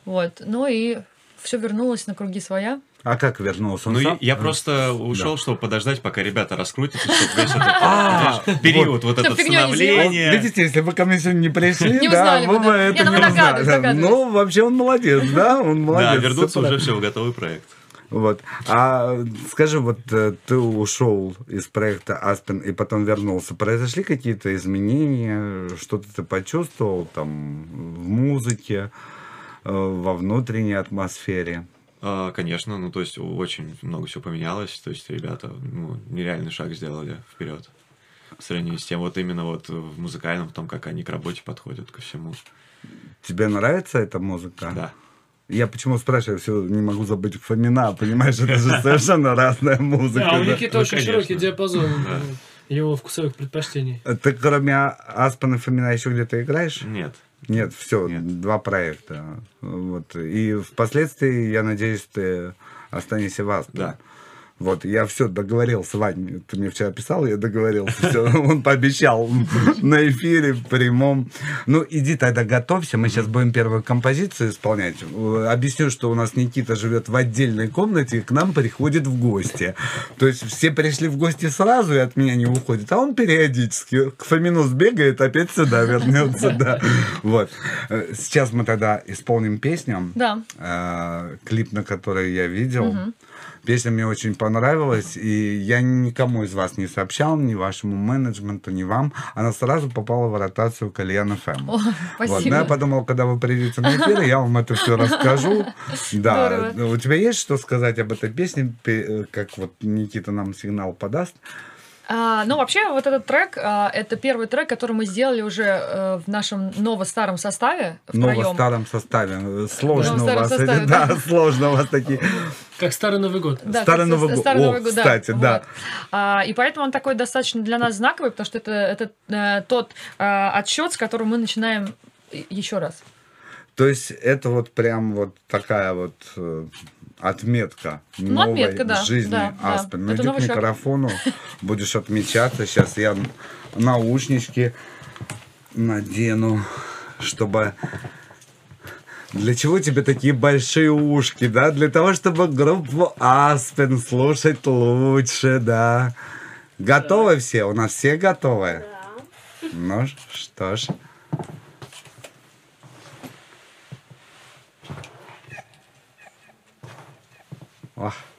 Вот. Ну и все вернулось на круги своя. А как вернулся? Он Ну, я, сам? я просто ушел, чтобы подождать, пока ребята раскрутятся, чтобы весь этот А, период, вот, это становление. Видите, если вы ко мне сегодня не пришли, да, узнали бы, да. бы это Не, ну мы узнали. Ну, вообще он молодец, да? Он молодец. Да, вернуться уже все в готовый проект. Вот. А скажи, вот э, ты ушел из проекта Аспен и потом вернулся. Произошли какие-то изменения? Что-то ты почувствовал там в музыке, во внутренней атмосфере? А, Конечно, ну то есть очень много всего поменялось, то есть ребята ну, нереальный шаг сделали вперед в сравнении с тем вот именно вот в музыкальном, в том, как они к работе подходят ко всему. Тебе нравится эта музыка? Да. Я почему спрашиваю, все не могу забыть Фомина, понимаешь, это же совершенно разная музыка. Да, у. Никиты Ну, очень широкий диапазон э, его вкусовых предпочтений. Ты кроме Аспана Фомина еще где-то играешь? Нет. Нет, все, Нет. два проекта. Вот. И впоследствии, я надеюсь, ты останешься в Аспене. Да. Вот, я все договорился, Вань, ты мне вчера писал, я договорился, все, он пообещал на эфире, в прямом. Ну, иди тогда готовься, мы сейчас будем первую композицию исполнять. Объясню, что у нас Никита живет в отдельной комнате и к нам приходит в гости. То есть все пришли в гости сразу и от меня не уходят, а он периодически к Фомину сбегает, опять сюда вернется, да. Вот. Сейчас мы тогда исполним песню Да. э, клип, на который я видел. Песня мне очень понравилась, и я никому из вас не сообщал, ни вашему менеджменту, ни вам. Она сразу попала в ротацию Кальян ФМ. О, Вот, спасибо. но я подумал, когда вы придете на эфир, я вам это все расскажу. Да. У тебя есть что сказать об этой песне, пе- э, как вот Никита нам сигнал подаст? А, ну, вообще, вот этот трек, а, это первый трек, который мы сделали уже э, в нашем ново-старом составе Ну, втроем. в старом составе. Э, Сложно у Ново-старом вас составе, да, да. сложно у вас такие. Как Старый Новый год. Да, Старый Новый год. Старый О, Новый год, кстати, да. вот. А, и поэтому он такой достаточно для нас знаковый, потому что это, это э, тот э, отсчет, с которого мы начинаем и- еще раз. То есть это вот прям вот такая вот э, отметка Ну, новой отметка, да, жизни да, да. Аспен. Ну, Это иди к шаг. микрофону, будешь отмечаться. Сейчас я наушнички надену, чтобы... Для чего тебе такие большие ушки, да? Для того, чтобы группу Аспен слушать лучше, да. Готовы все? У нас все готовы? Ну что ж. Ah.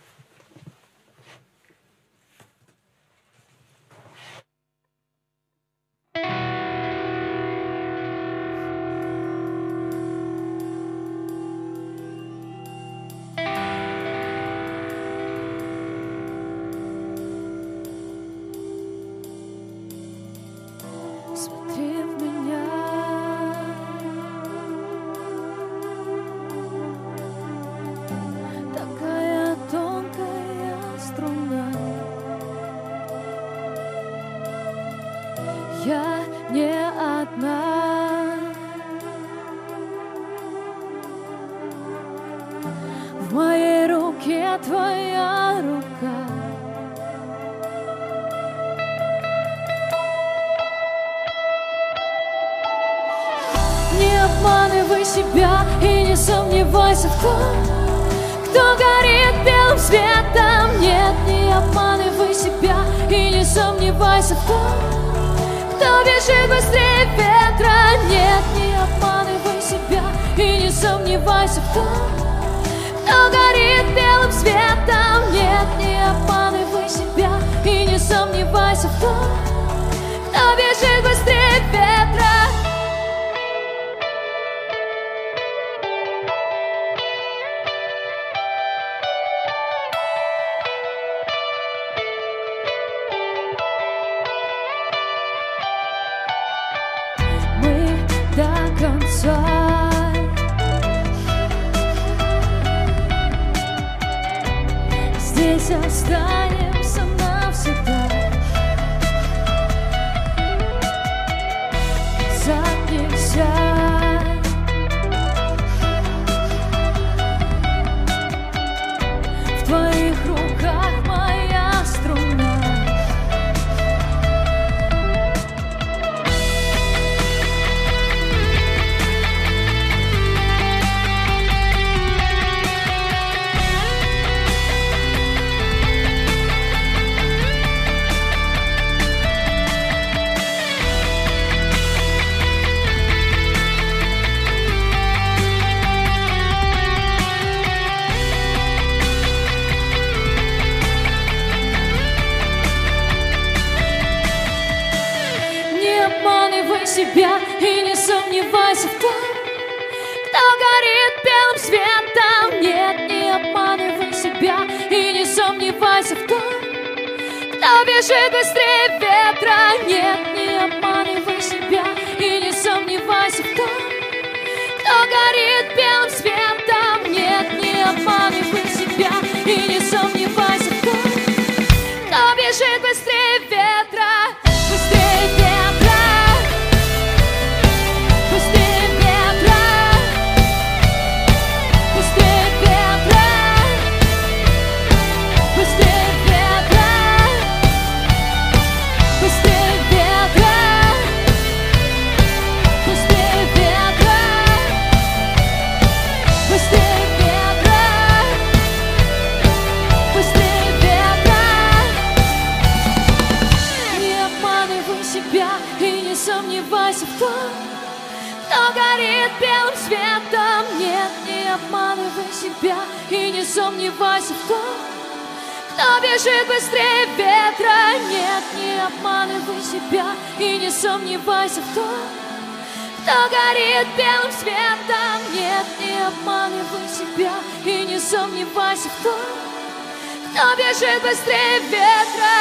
Бежит быстрее ветра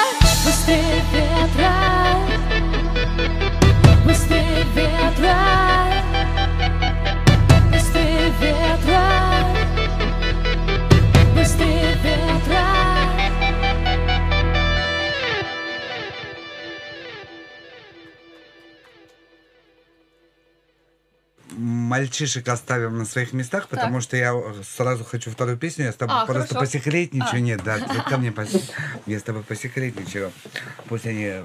Мальчишек оставим на своих местах, потому что я сразу хочу вторую песню. Я с тобой А, просто хорошо. посекретничаю. А. Нет, да, ты ко мне пос- Я с тобой посекретничаю. Пусть они э,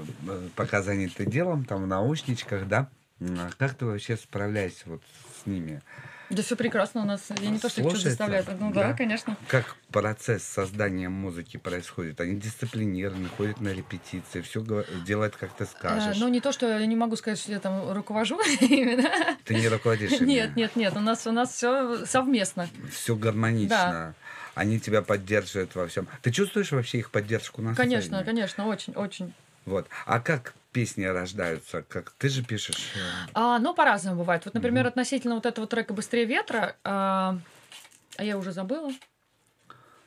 пока заняты делом, там в наушничках, да. А Как ты вообще справляешься вот с ними? Да все прекрасно у нас. Я не то, что их Слушается? заставляю. Ну да, Да? конечно. Как процесс создания музыки происходит? Они дисциплинированы, ходят на репетиции, все делают, как ты скажешь. Ну, не то, что я не могу сказать, что я там руковожу именно. Ты не руководишь ими. Нет, нет, нет. У нас у нас все совместно. Все гармонично. Они тебя поддерживают во всем. Ты чувствуешь вообще их поддержку на Конечно, сцене? конечно, очень, очень. Вот. А как песни рождаются? Как ты же пишешь? э, А, ну, по-разному бывает. Вот, например, относительно вот этого трека «Быстрее ветра», а, а я уже забыла.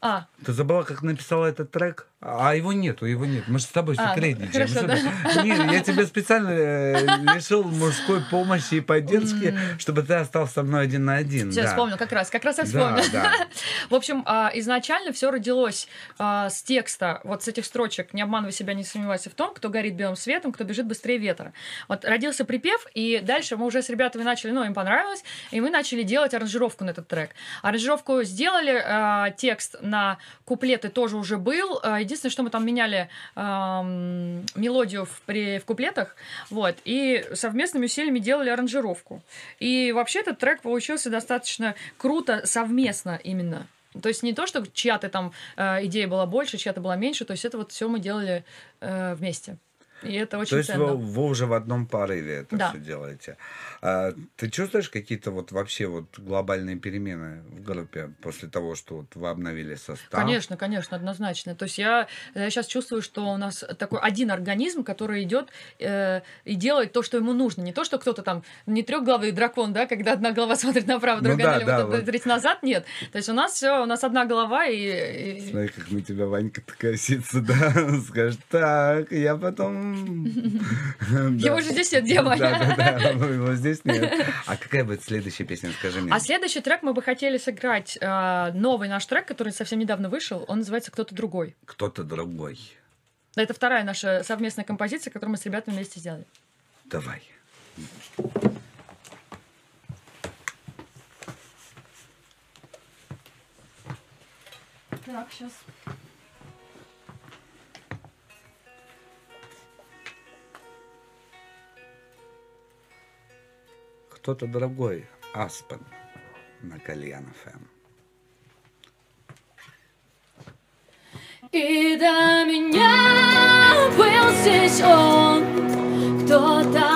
А, Ты забыла, как написала этот трек? А его нету, его нет. Мы же с тобой А, ну, секретничаем. хорошо, Что ты- Не, я тебе специально э, лишил мужской помощи и поддержки, чтобы ты остался со мной один на один. Все, да. вспомнил как раз, как раз я Да, вспомнила. да. В общем, а, изначально все родилось а, с текста, вот с этих строчек «Не обманывай себя, не сомневайся в том, кто горит белым светом, кто бежит быстрее ветра». Вот родился припев, и дальше мы уже с ребятами начали, ну, им понравилось, и мы начали делать аранжировку на этот трек. Аранжировку сделали, а, текст на куплеты тоже уже был. Единственное, что мы там меняли ам, мелодию в, при, в куплетах, вот, и совместными усилиями делали аранжировку. И вообще этот трек получился достаточно круто совместно именно. То есть не то, что чья-то там э, идея была больше, чья-то была меньше, то есть это вот все мы делали э, вместе. И это очень То есть ценно. вы, вы уже в одном порыве это Да. все делаете. А, ты чувствуешь какие-то вот вообще вот глобальные перемены в группе после того, что вот вы обновили состав? Конечно, конечно, однозначно. То есть я, я сейчас чувствую, что у нас такой один организм, который идет э, и делает то, что ему нужно. Не то, что кто-то там не трехглавый дракон, да, когда одна голова смотрит направо, Ну другая да, налево, да, вот. назад. Нет. То есть у нас все, у нас одна голова и, Смотри, как на тебя Ванька косится, да, скажет, так, я потом... Его же здесь нет, где Да, да, да, его здесь нет. А какая будет следующая песня, скажи мне? А следующий трек мы бы хотели сыграть э, новый наш трек, который совсем недавно вышел. Он называется "Кто-то другой". Кто-то другой. Да, Это вторая наша совместная композиция, которую мы с ребятами вместе сделали. Давай. Так, сейчас. Кто-то другой. Аспен на Кальян Эм. ФМ. И до меня был здесь он, кто-то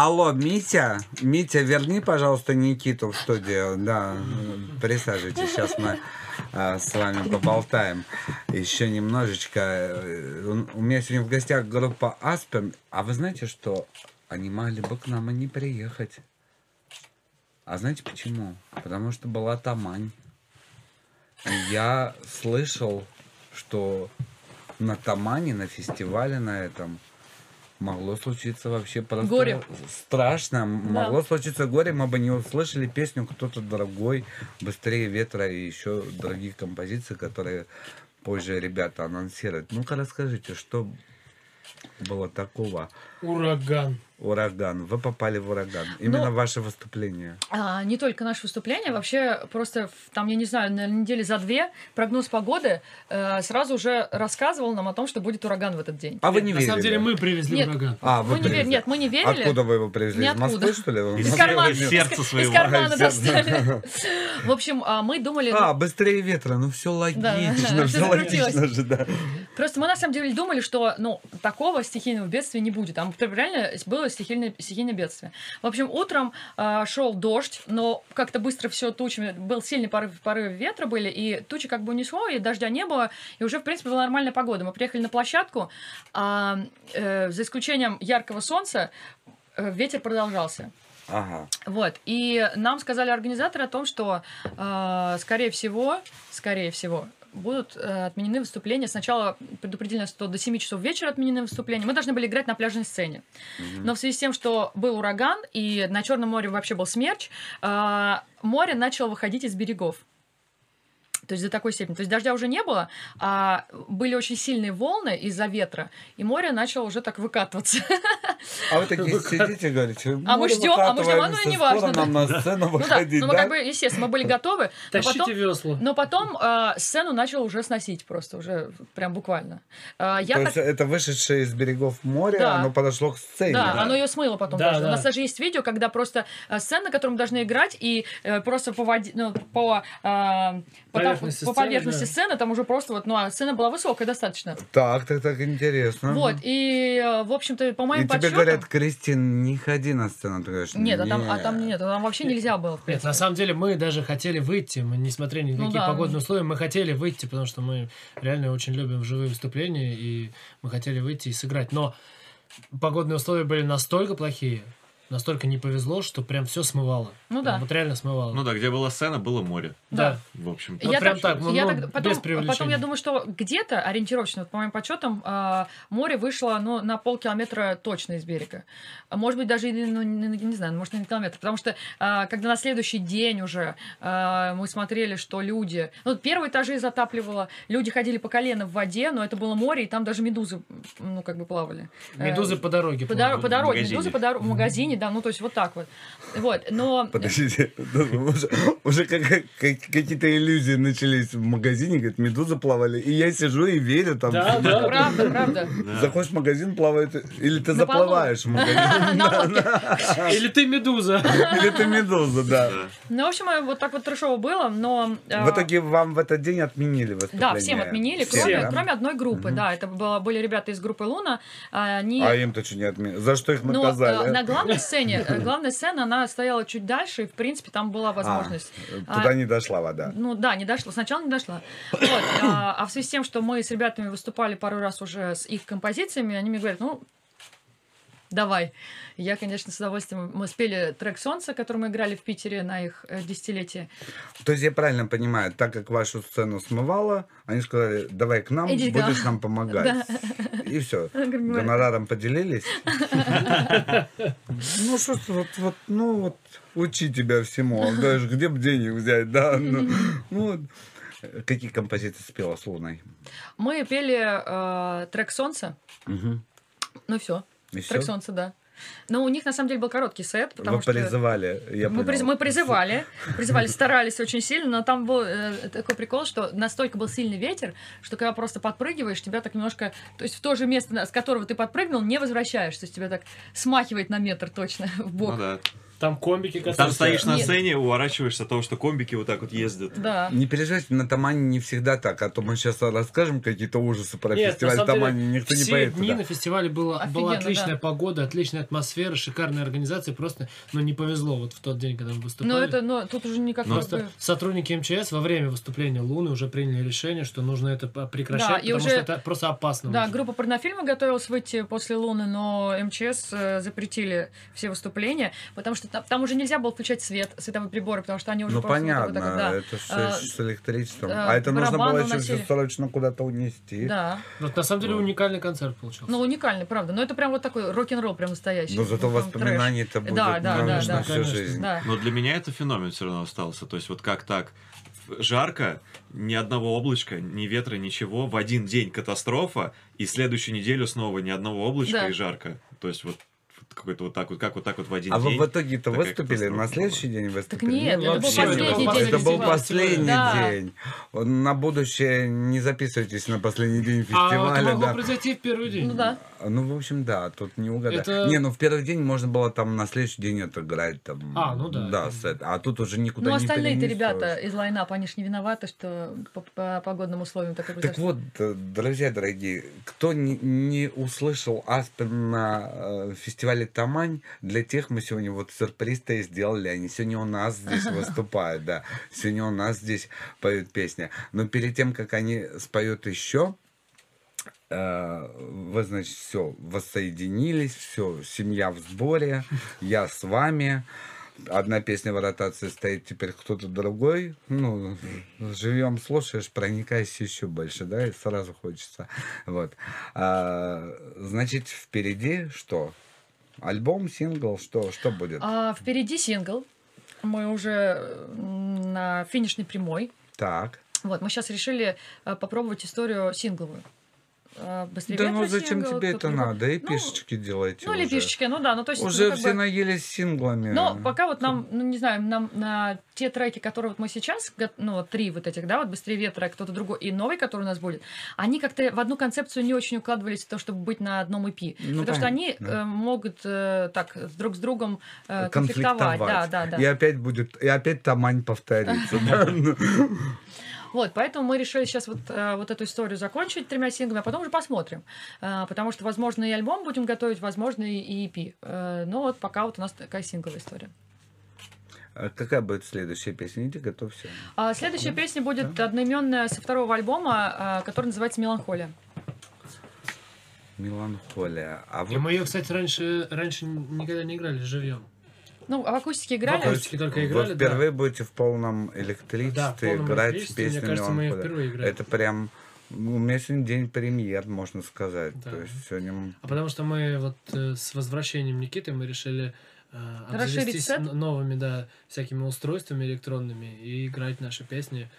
Алло, Митя, Митя, верни, пожалуйста, Никиту в студию. Да, присаживайтесь, сейчас мы а, с вами поболтаем еще немножечко. Э, У меня сегодня в гостях группа Аспен, а вы знаете, что они могли бы к нам и не приехать. А знаете почему? Потому что была Тамань. Я слышал, что на Тамане, на фестивале на этом, могло случиться вообще просто Горе. страшно. Могло случиться горе, мы бы не услышали песню «Кто-то другой», «Быстрее ветра» и еще других композиций, которые позже ребята анонсируют. Ну-ка расскажите, что было такого? Ураган. Ураган. Вы попали в ураган. Именно Ну, ваше выступление. А, не только наше выступление, вообще просто там, я не знаю, на недели за две прогноз погоды э, сразу уже рассказывал нам о том, что будет ураган в этот день. А вы не На верили? самом деле мы привезли Нет. ураган. А, вы Мы не привезли. Нет, мы не верили. Откуда вы его привезли? Из Ниоткуда. Москвы, что ли? Из в кармана. Сердца из- Из своего. кармана Из сердца. достали. В общем, а, мы думали... А, быстрее ветра, ну все логично, да, все логично же, да. Просто мы на самом деле думали, что ну, такого стихийного бедствия не будет. Там реально было стихийное, стихийное бедствие. В общем, утром а, шел дождь, но как-то быстро все тучами, был сильный порыв, порыв ветра были, и тучи как бы унесло, и дождя не было, и уже, в принципе, была нормальная погода. Мы приехали на площадку, а, э, за исключением яркого солнца, э, ветер продолжался. Ага. Вот. И нам сказали организаторы о том, что, э, скорее всего, скорее всего, будут э, отменены выступления. Сначала предупредили нас, что до 7 часов вечера отменены выступления. Мы должны были играть на пляжной сцене. Но в связи с тем, что был ураган, и на Черном море вообще был смерч, э, море начало выходить из берегов. То есть до такой степени. То есть дождя уже не было, а были очень сильные волны из-за ветра, и море начало уже так выкатываться. А вы такие сидите и говорите, А мы «Море ждем, а мы ждем, а и выкатываемся, не важно, нам на сцену Ну да, выходить, ну мы как бы, естественно, мы были готовы. Но Тащите потом, весла. но потом э, сцену начал уже сносить просто, уже прям буквально. Э, я То так- есть это вышедшее из берегов моря, Да. оно подошло к сцене. Да, оно ее смыло потом. Да. У нас даже есть видео, когда просто э, сцена, на которой мы должны играть, и э, просто по, воде- ну, по, э, по, Поверхности по сцены, поверхности да. сцены, там уже просто вот, ну, а сцена была высокая достаточно. Так, так, так интересно. Вот, и, э, в общем-то, по И моим тебе подсчетам... говорят, Кристин, не ходи на сцену. Ты говоришь, Нет, а там, а «Нет». там нет, там вообще нельзя было. в Нет, на самом деле мы даже хотели выйти, мы не смотрели никакие Ну да. погодные условия, мы хотели выйти, потому что мы реально очень любим живые выступления, и мы хотели выйти и сыграть. Но погодные условия были настолько плохие, настолько не повезло, что прям все смывало. Ну Прям да. Вот реально смывало. Ну да, где была сцена, было море. да. В общем. Вот прям так, ну, я ну, так- потом, без привлечения. потом я думаю, что где-то ориентировочно, вот по моим подсчетам, а, море вышло ну, на полкилометра точно из берега. А Может быть, даже, и, ну, не, не знаю, может, и на километр. Потому что, а, когда на следующий день уже мы смотрели, что люди... Ну, первые этажи затапливало, люди ходили по колено в воде, но это было море, и там даже медузы, ну, как бы плавали. Э, Медузы по дороге. по, плавали. доро- по дороге, медузы по дороге, в магазине, да, ну то есть вот так вот. Вот, но... Подождите, уже, уже как- как- какие-то иллюзии начались в магазине, говорит, медузы плавали, и я сижу и верю там. Да, да. Правда, правда. Заходишь в магазин, плавает, или ты заплываешь в магазин. Или ты медуза. или ты медуза, да. Ну, в общем, э, вот так вот трешово было, но... э, В итоге вам в этот день отменили выступление? Да, всем отменили, кроме, одной группы, да, это были ребята из группы Луна, а они... А им-то что не отменили? За что их Ну, наказали? э, на главной сцене, э, главная сцена, она стояла чуть дальше, и, в принципе, там была возможность. А, туда А, не дошла вода. Ну да, не дошла. Сначала не дошла. Вот. А, а в связи с тем, что мы с ребятами выступали пару раз уже с их композициями, они мне говорят, ну, давай. Я, конечно, с удовольствием... Мы спели трек «Солнце», который мы играли в Питере на их э, десятилетие. То есть я правильно понимаю, так как вашу сцену смывало, они сказали, давай к нам, Иди будешь нам. нам помогать. И все. Говорю, «Ну, Гонораром поделились. Ну что вот, вот, ну вот, учи тебя всему. Даже где бы денег взять, да? Ну, ну. Какие композиции спела с Луной? Мы пели э, трек «Солнце», Мгм. ну все. И Трек всё? «Солнце», да. Но у них, на самом деле, был короткий сет, потому Вы что... призывали, я мы, приз- понял. мы призывали, призывали, старались очень сильно, но там был э, такой прикол, что настолько был сильный ветер, что когда просто подпрыгиваешь, тебя так немножко, то есть в то же место, с которого ты подпрыгнул, не возвращаешься, то есть тебя так смахивает на метр точно в бок. Ну да. Там комбики, которые... Там стоишь на Нет. сцене, уворачиваешься от того, что комбики вот так вот ездят. Да. Не переживайте, на Тамане не всегда так, а то мы сейчас расскажем какие-то ужасы про Нет, фестиваль деле, Тамани, никто не все поедет дни туда. на фестивале было, была Офигенно, отличная да. погода, отличная атмосфера, шикарная организация. Просто, ну, не повезло вот в тот день, когда мы выступали. Но это, но тут уже никак Просто бы- сотрудники МЧС во время выступления Луны уже приняли решение, что нужно это прекращать, Да, и потому уже- что это просто опасно. Да, уже. группа порнофильма готовилась выйти после Луны, но МЧС э, запретили все выступления, потому что там, там уже нельзя было включать свет, световые приборы, потому что они уже Ну просто вот так понятно, вот, да. это все А, с электричеством. а, А это нужно было еще все срочно куда-то унести. Да. Вот на самом деле уникальный концерт получился. Ну, уникальный, правда. Но это прям вот такой рок-н-ролл прям настоящий. Но зато Вот прям воспоминаний-то трэш. будет Да, да, да, да. всю Конечно. жизнь. Да. Но для меня это феномен все равно остался. То есть вот как так? Жарко, ни одного облачка, ни ветра, ничего. В один день катастрофа, и следующую неделю снова ни одного облачка Да. и жарко. То есть вот вот какой-то вот так вот, как вот так вот в один А вы день. в итоге-то выступили на следующий день выступили? нет, это был последний не день. Это был последний Да. день. На будущее не записывайтесь на последний день А это фестиваля. могло да. произойти в первый день. Ну да. Ну, в общем, да, тут не угадать. Это- Не, ну в первый день можно было там на следующий день отыграть. Там, А, ну да. Да, сет. А тут уже никуда Ну, не остальные-то перенесешь. ребята из лайнапа, они ж не виноваты, что по, по погодным условиям такой Так вот, э, друзья дорогие, кто не, не услышал Аспен на э, фестивале Тамань, для тех мы сегодня вот сюрприз-то и сделали. Они сегодня у нас здесь выступают, да. Сегодня у нас здесь поют песни. Но перед тем, как они споют еще, э, вы, значит, все, воссоединились, все, семья в сборе, я с вами. Одна песня в ротации стоит, теперь кто-то другой. Ну, живем, слушаешь, проникайся еще больше, да, и сразу хочется. Вот. А, значит, впереди что? Альбом, сингл, что, что будет? А, впереди сингл. Мы уже на финишной прямой. Так. Вот, мы сейчас решили э, попробовать историю сингловую. Э, Быстрее Да ну зачем тебе это надо? И Ну, пишечки делайте Ну, или уже. пишечки, ну да, ну то есть... Уже ну, все бы- наелись синглами. Но пока вот нам, ну не знаю, нам на те треки, которые вот мы сейчас, ну три вот этих, да, вот «Быстрее ветра», кто-то другой, и новый, который у нас будет, они как-то в одну концепцию не очень укладывались в то, чтобы быть на одном EP. Ну, потому что они понятно, да. э, могут э, так друг с другом э, конфликтовать. Да, да, да. И опять будет, и опять Тамань повторится. да? Вот, поэтому мы решили сейчас вот, э, вот эту историю закончить тремя синглами, а потом уже посмотрим. Э, потому что, возможно, и альбом будем готовить, возможно, и EP. Э, но вот пока вот у нас такая сингловая история. А Какая будет следующая песня? Иди, готовься. А следующая песня будет одноименная со второго альбома, который называется «Меланхолия». Меланхолия. А И вот мы ее, кстати, раньше, раньше никогда не играли живьем. Ну, а в акустике играли. В акустике только вы играли, да. впервые будете в полном электричестве Да, в полном играть электричестве, мне песню кажется, мы впервые играем. Это прям... ну, У меня сегодня день премьер, можно сказать. Да. То есть сегодня... А потому что мы вот э, с возвращением Никиты мы решили э, обзавестись новыми, да, всякими устройствами электронными и играть наши песни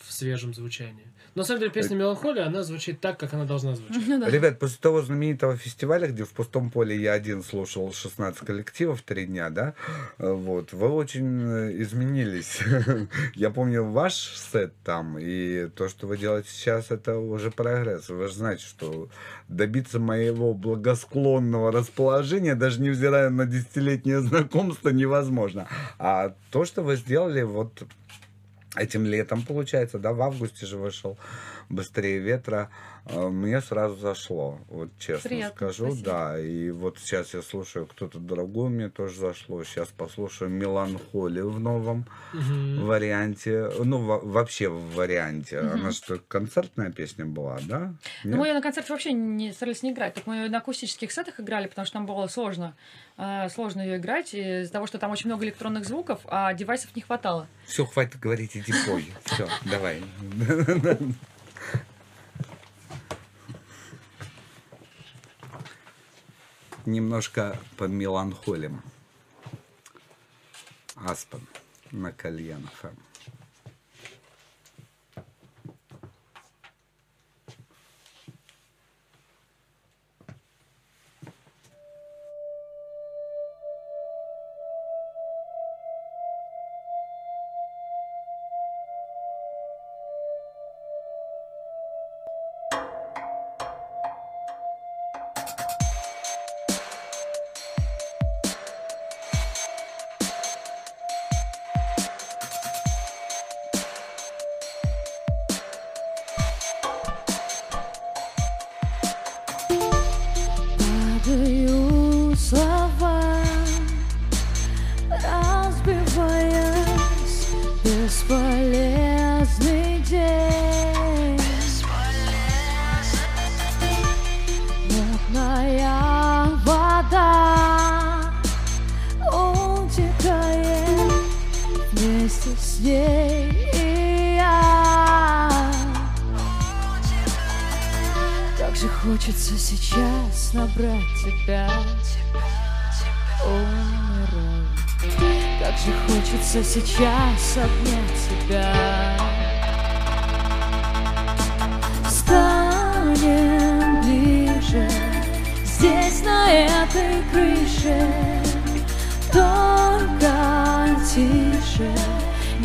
в свежем звучании. Но, на самом деле, песня «Меланхолия», она звучит так, как она должна звучать. Ну да. Ребят, после того знаменитого фестиваля, где в пустом поле я один слушал 16 коллективов три дня, да, вот, вы очень э, изменились. Я помню ваш сет там, и то, что вы делаете сейчас, это уже прогресс. Вы же знаете, что добиться моего благосклонного расположения, даже невзирая на десятилетнее знакомство, невозможно. А то, что вы сделали, вот этим летом, получается, да, в августе же вышел «Быстрее ветра», э, мне сразу зашло, вот честно Приятно, скажу, спасибо. да, и вот сейчас я слушаю «Кто-то другой», мне тоже зашло, сейчас послушаю «Меланхолию» в новом Мгм. варианте, ну, во- вообще в варианте, Мгм. она что, концертная песня была, да? Ну, Нет? мы ее на концерте вообще не старались не играть. Так мы ее на акустических сетах играли, потому что нам было сложно. э, сложно ее играть из-за того, что там очень много электронных звуков, а девайсов не хватало. Все, хватит говорить, иди пой. Все, давай. Немножко по меланхолиям. Аспен на кальян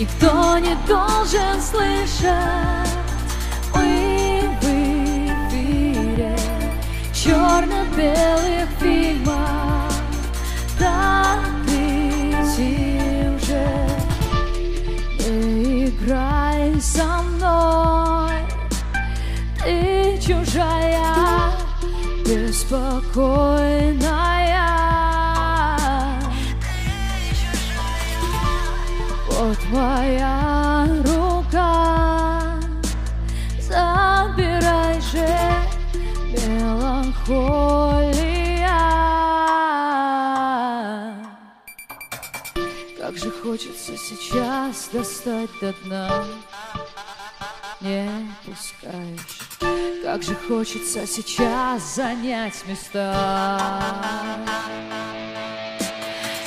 Никто не должен слышать. Мы в эфире черно-белых фильмах. Так летим же Не играй со мной. Ты чужая, беспокойная достать до дна. Не пускаешь. Как же хочется сейчас занять места.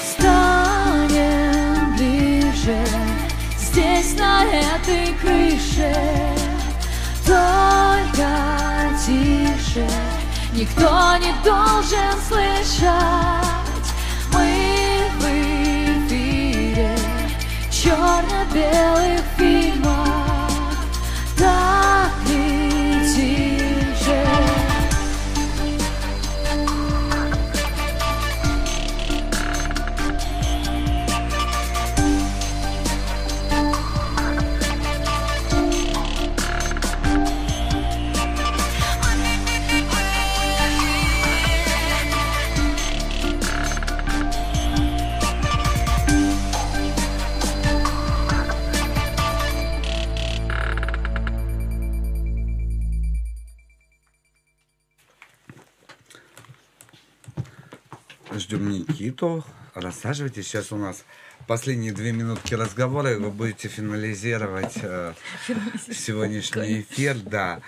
Станем ближе. Здесь, на этой крыше. Только тише. Никто не должен слышать. Мы в эфире Черно-белых фильмах Никиту. Рассаживайтесь. Сейчас у нас последние две минутки разговора, и вы будете финализировать э, сегодняшний эфир. Да.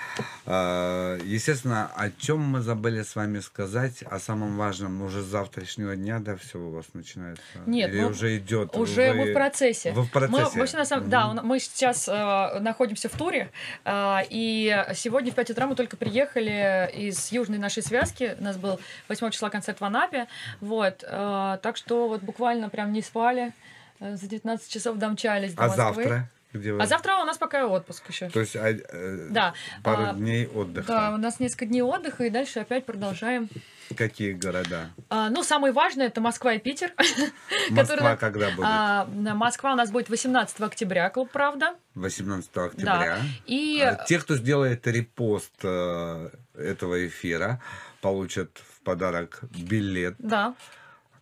Э, естественно, о чем мы забыли с вами сказать, о самом важном уже с завтрашнего дня, да, все у вас начинается? Нет, Или мы- уже идет? Уже Вы- мы в процессе. Вы в процессе? Мы, вообще, на самом, да, он- мы сейчас э, находимся в туре, э, и сегодня в 5 утра мы только приехали из южной нашей связки. У нас был 8 числа концерт в Анапе. Вот, э, так что вот буквально прям не спали. э, За 19 часов домчались до А Москвы. завтра? Где вы? А завтра у нас пока отпуск еще. То есть а, э, Да. пару А, дней отдыха. Да, у нас несколько дней отдыха, и дальше опять продолжаем. Какие города? А, ну, самое важное это Москва и Питер. Москва которые- когда будет? А, Москва у нас будет 18 октября, клуб «Правда». 18 октября. И А Те, кто сделает репост э, этого эфира, получат в подарок билет да,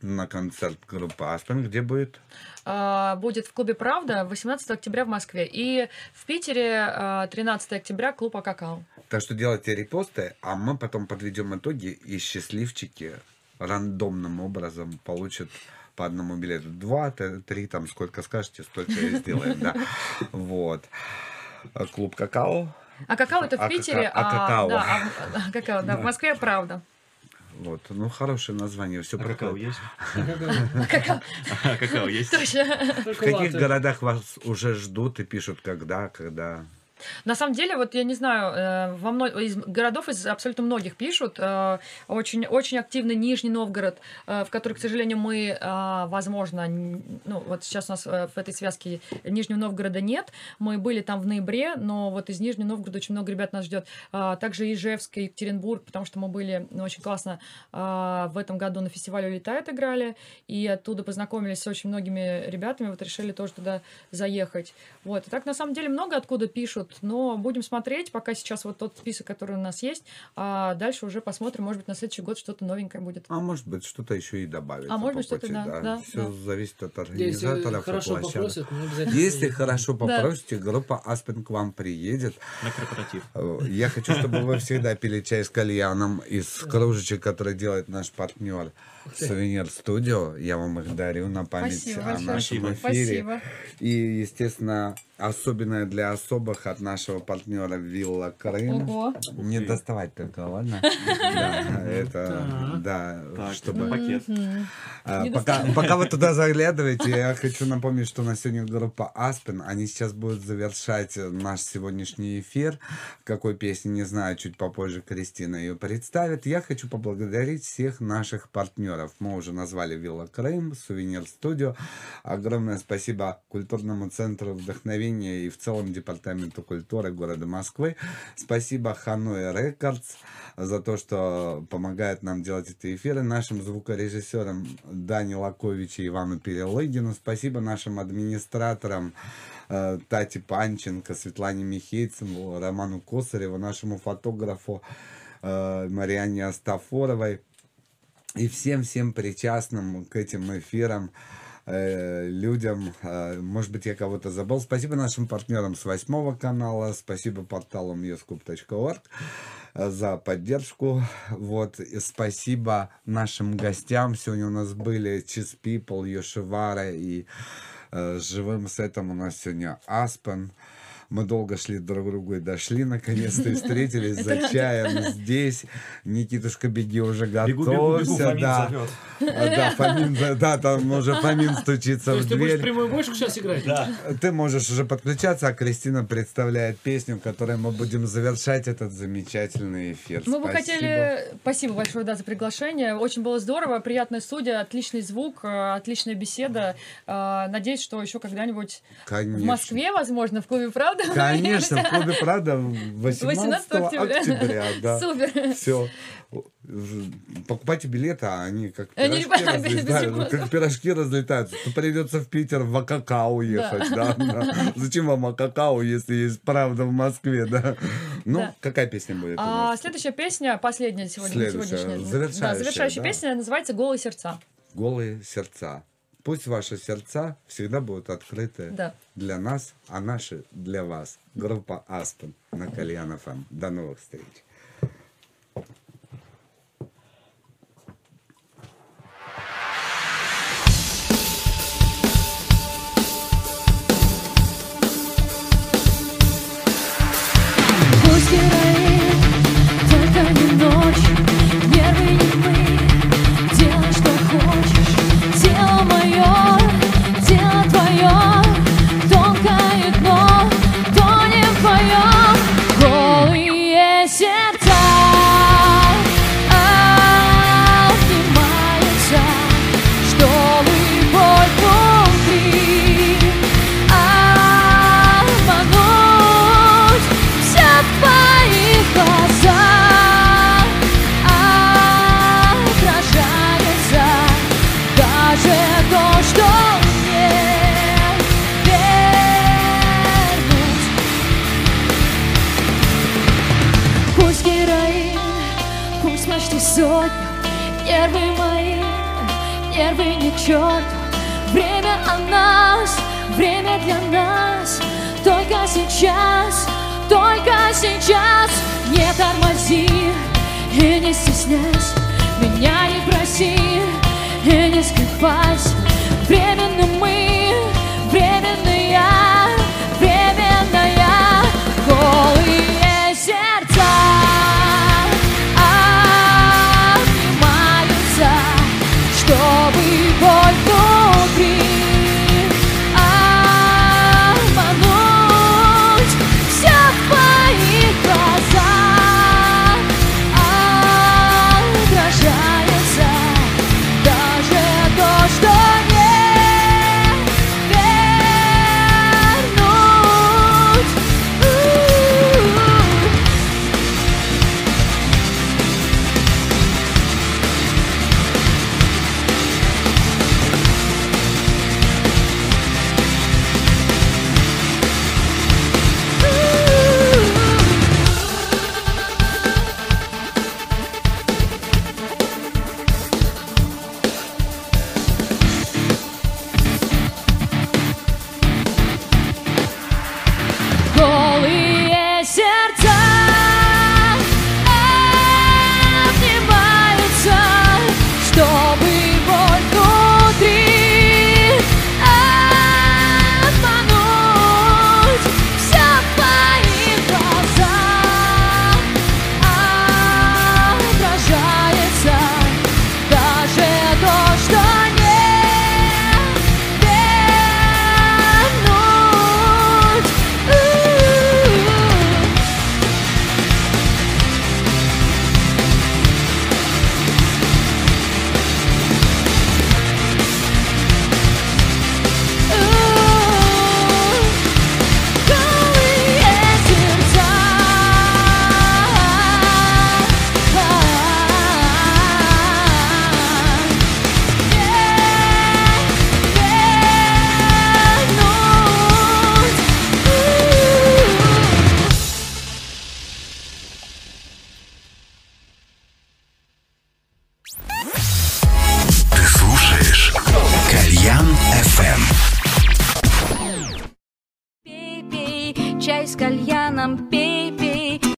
на концерт группы Аспен. Где будет? а, будет в клубе «Правда» 18 октября в Москве. И в Питере а, 13 октября клуб «Акакао». Так что делайте репосты, а мы потом подведем итоги, и счастливчики рандомным образом получат по одному билету. Два, три, там сколько скажете, столько и сделаем, да. Вот. А Клуб «Какао». А какао это в А Питере, кака- а какао. да, а а какао, да, в Москве правда. Вот. Ну, хорошее название. Все А какао есть? Какао, А какао есть? точно. В каких городах вас уже ждут и пишут, когда, когда? На самом деле, вот я не знаю, э, во мно... из городов из абсолютно многих пишут. э, Очень, очень активный Нижний Новгород, э, в который, к сожалению, мы, возможно, ну вот сейчас у нас в этой связке Нижнего Новгорода нет. Мы были там в ноябре, но вот из Нижнего Новгорода очень много ребят нас ждет. Также Ижевск, Екатеринбург, потому что мы были ну, очень классно в этом году на фестивале «Улетает» играли, и оттуда познакомились с очень многими ребятами, вот решили тоже туда заехать. Вот. И так, на самом деле, много откуда пишут, но будем смотреть, пока сейчас вот тот список, который у нас есть, а дальше уже посмотрим, может быть, на следующий год что-то новенькое будет. А может быть, что-то еще и добавится. А может быть, что-то, пути, да, да, Все да. зависит от Если организаторов и хорошо площадок. попросят, мы обязательно Если хорошо Да. попросите, группа Аспен к вам приедет. На корпоратив. Э, Я хочу, чтобы вы всегда пили чай с кальяном из кружечек, которые делает наш партнер Сувенир Студио. Я вам их дарю на память Спасибо о большое. нашем эфире. Спасибо. И, естественно, особенное для особых от нашего партнера Вилла Крым. Ого. Не доставать только, ладно? Да, это, да, чтобы... пакет. А, пока вы туда заглядываете, я хочу напомнить, что на сегодня группа Аспен, они сейчас будут завершать наш сегодняшний эфир. Какой песни, не знаю, чуть попозже Кристина ее представит. Я хочу поблагодарить всех наших партнеров. Мы уже назвали Вилла Крым, Сувенир Студио. Огромное спасибо Культурному центру вдохновения и в целом Департаменту культуры города Москвы. Спасибо Ханой Рекордс за то, что помогает нам делать эти эфиры. Нашим звукорежиссерам Дане Лаковичу и Ивану Перелыгину. Спасибо нашим администраторам э, Тате Панченко, Светлане Михейцеву, Роману Косареву, нашему фотографу э, Марианне Астафоровой и всем-всем причастным к этим эфирам э, людям. Э, Может быть, я кого-то забыл. Спасибо нашим партнерам с восьмого канала. Спасибо порталу muscup.org э, за поддержку. Вот. И спасибо нашим гостям. Сегодня у нас были Cheese People, Йошивара и э, живым сетом у нас сегодня Аспен. Мы долго шли друг к другу и дошли, наконец-то, и встретились за чаем здесь. Никитушка, беги уже Бегу, бегу, бегу, готовься. Фомин да. А, Да, Фомин, да, там уже Фомин стучится в есть ты будешь дверь. прямую бочку сейчас играть? Да. Ты можешь уже подключаться, а Кристина представляет песню, которой мы будем завершать этот замечательный эфир. Мы бы Спасибо. хотели... Спасибо большое, да, за приглашение. Очень было здорово, приятная студия, отличный звук, э, отличная беседа. Э, Надеюсь, что еще когда-нибудь в Москве, возможно, в клубе «Правда». Конечно, в клубе Правда 18, 18 октября. октября. да. Супер. Все. Покупайте билеты, а они как Они пирожки, понадобятся, разлетаются, безумно. как пирожки разлетаются. То придется в Питер в Акакау ехать, да. да. Зачем вам Акакау, если есть правда в Москве, да? Ну, Да. какая песня будет А следующая песня, последняя сегодня, Следующая, сегодняшняя. завершающая, да, завершающая да. песня называется «Голые сердца». Голые сердца. Пусть ваши сердца всегда будут открыты Да. для нас, а наши для вас. Группа Аспен на Кальян ФМ. До новых встреч.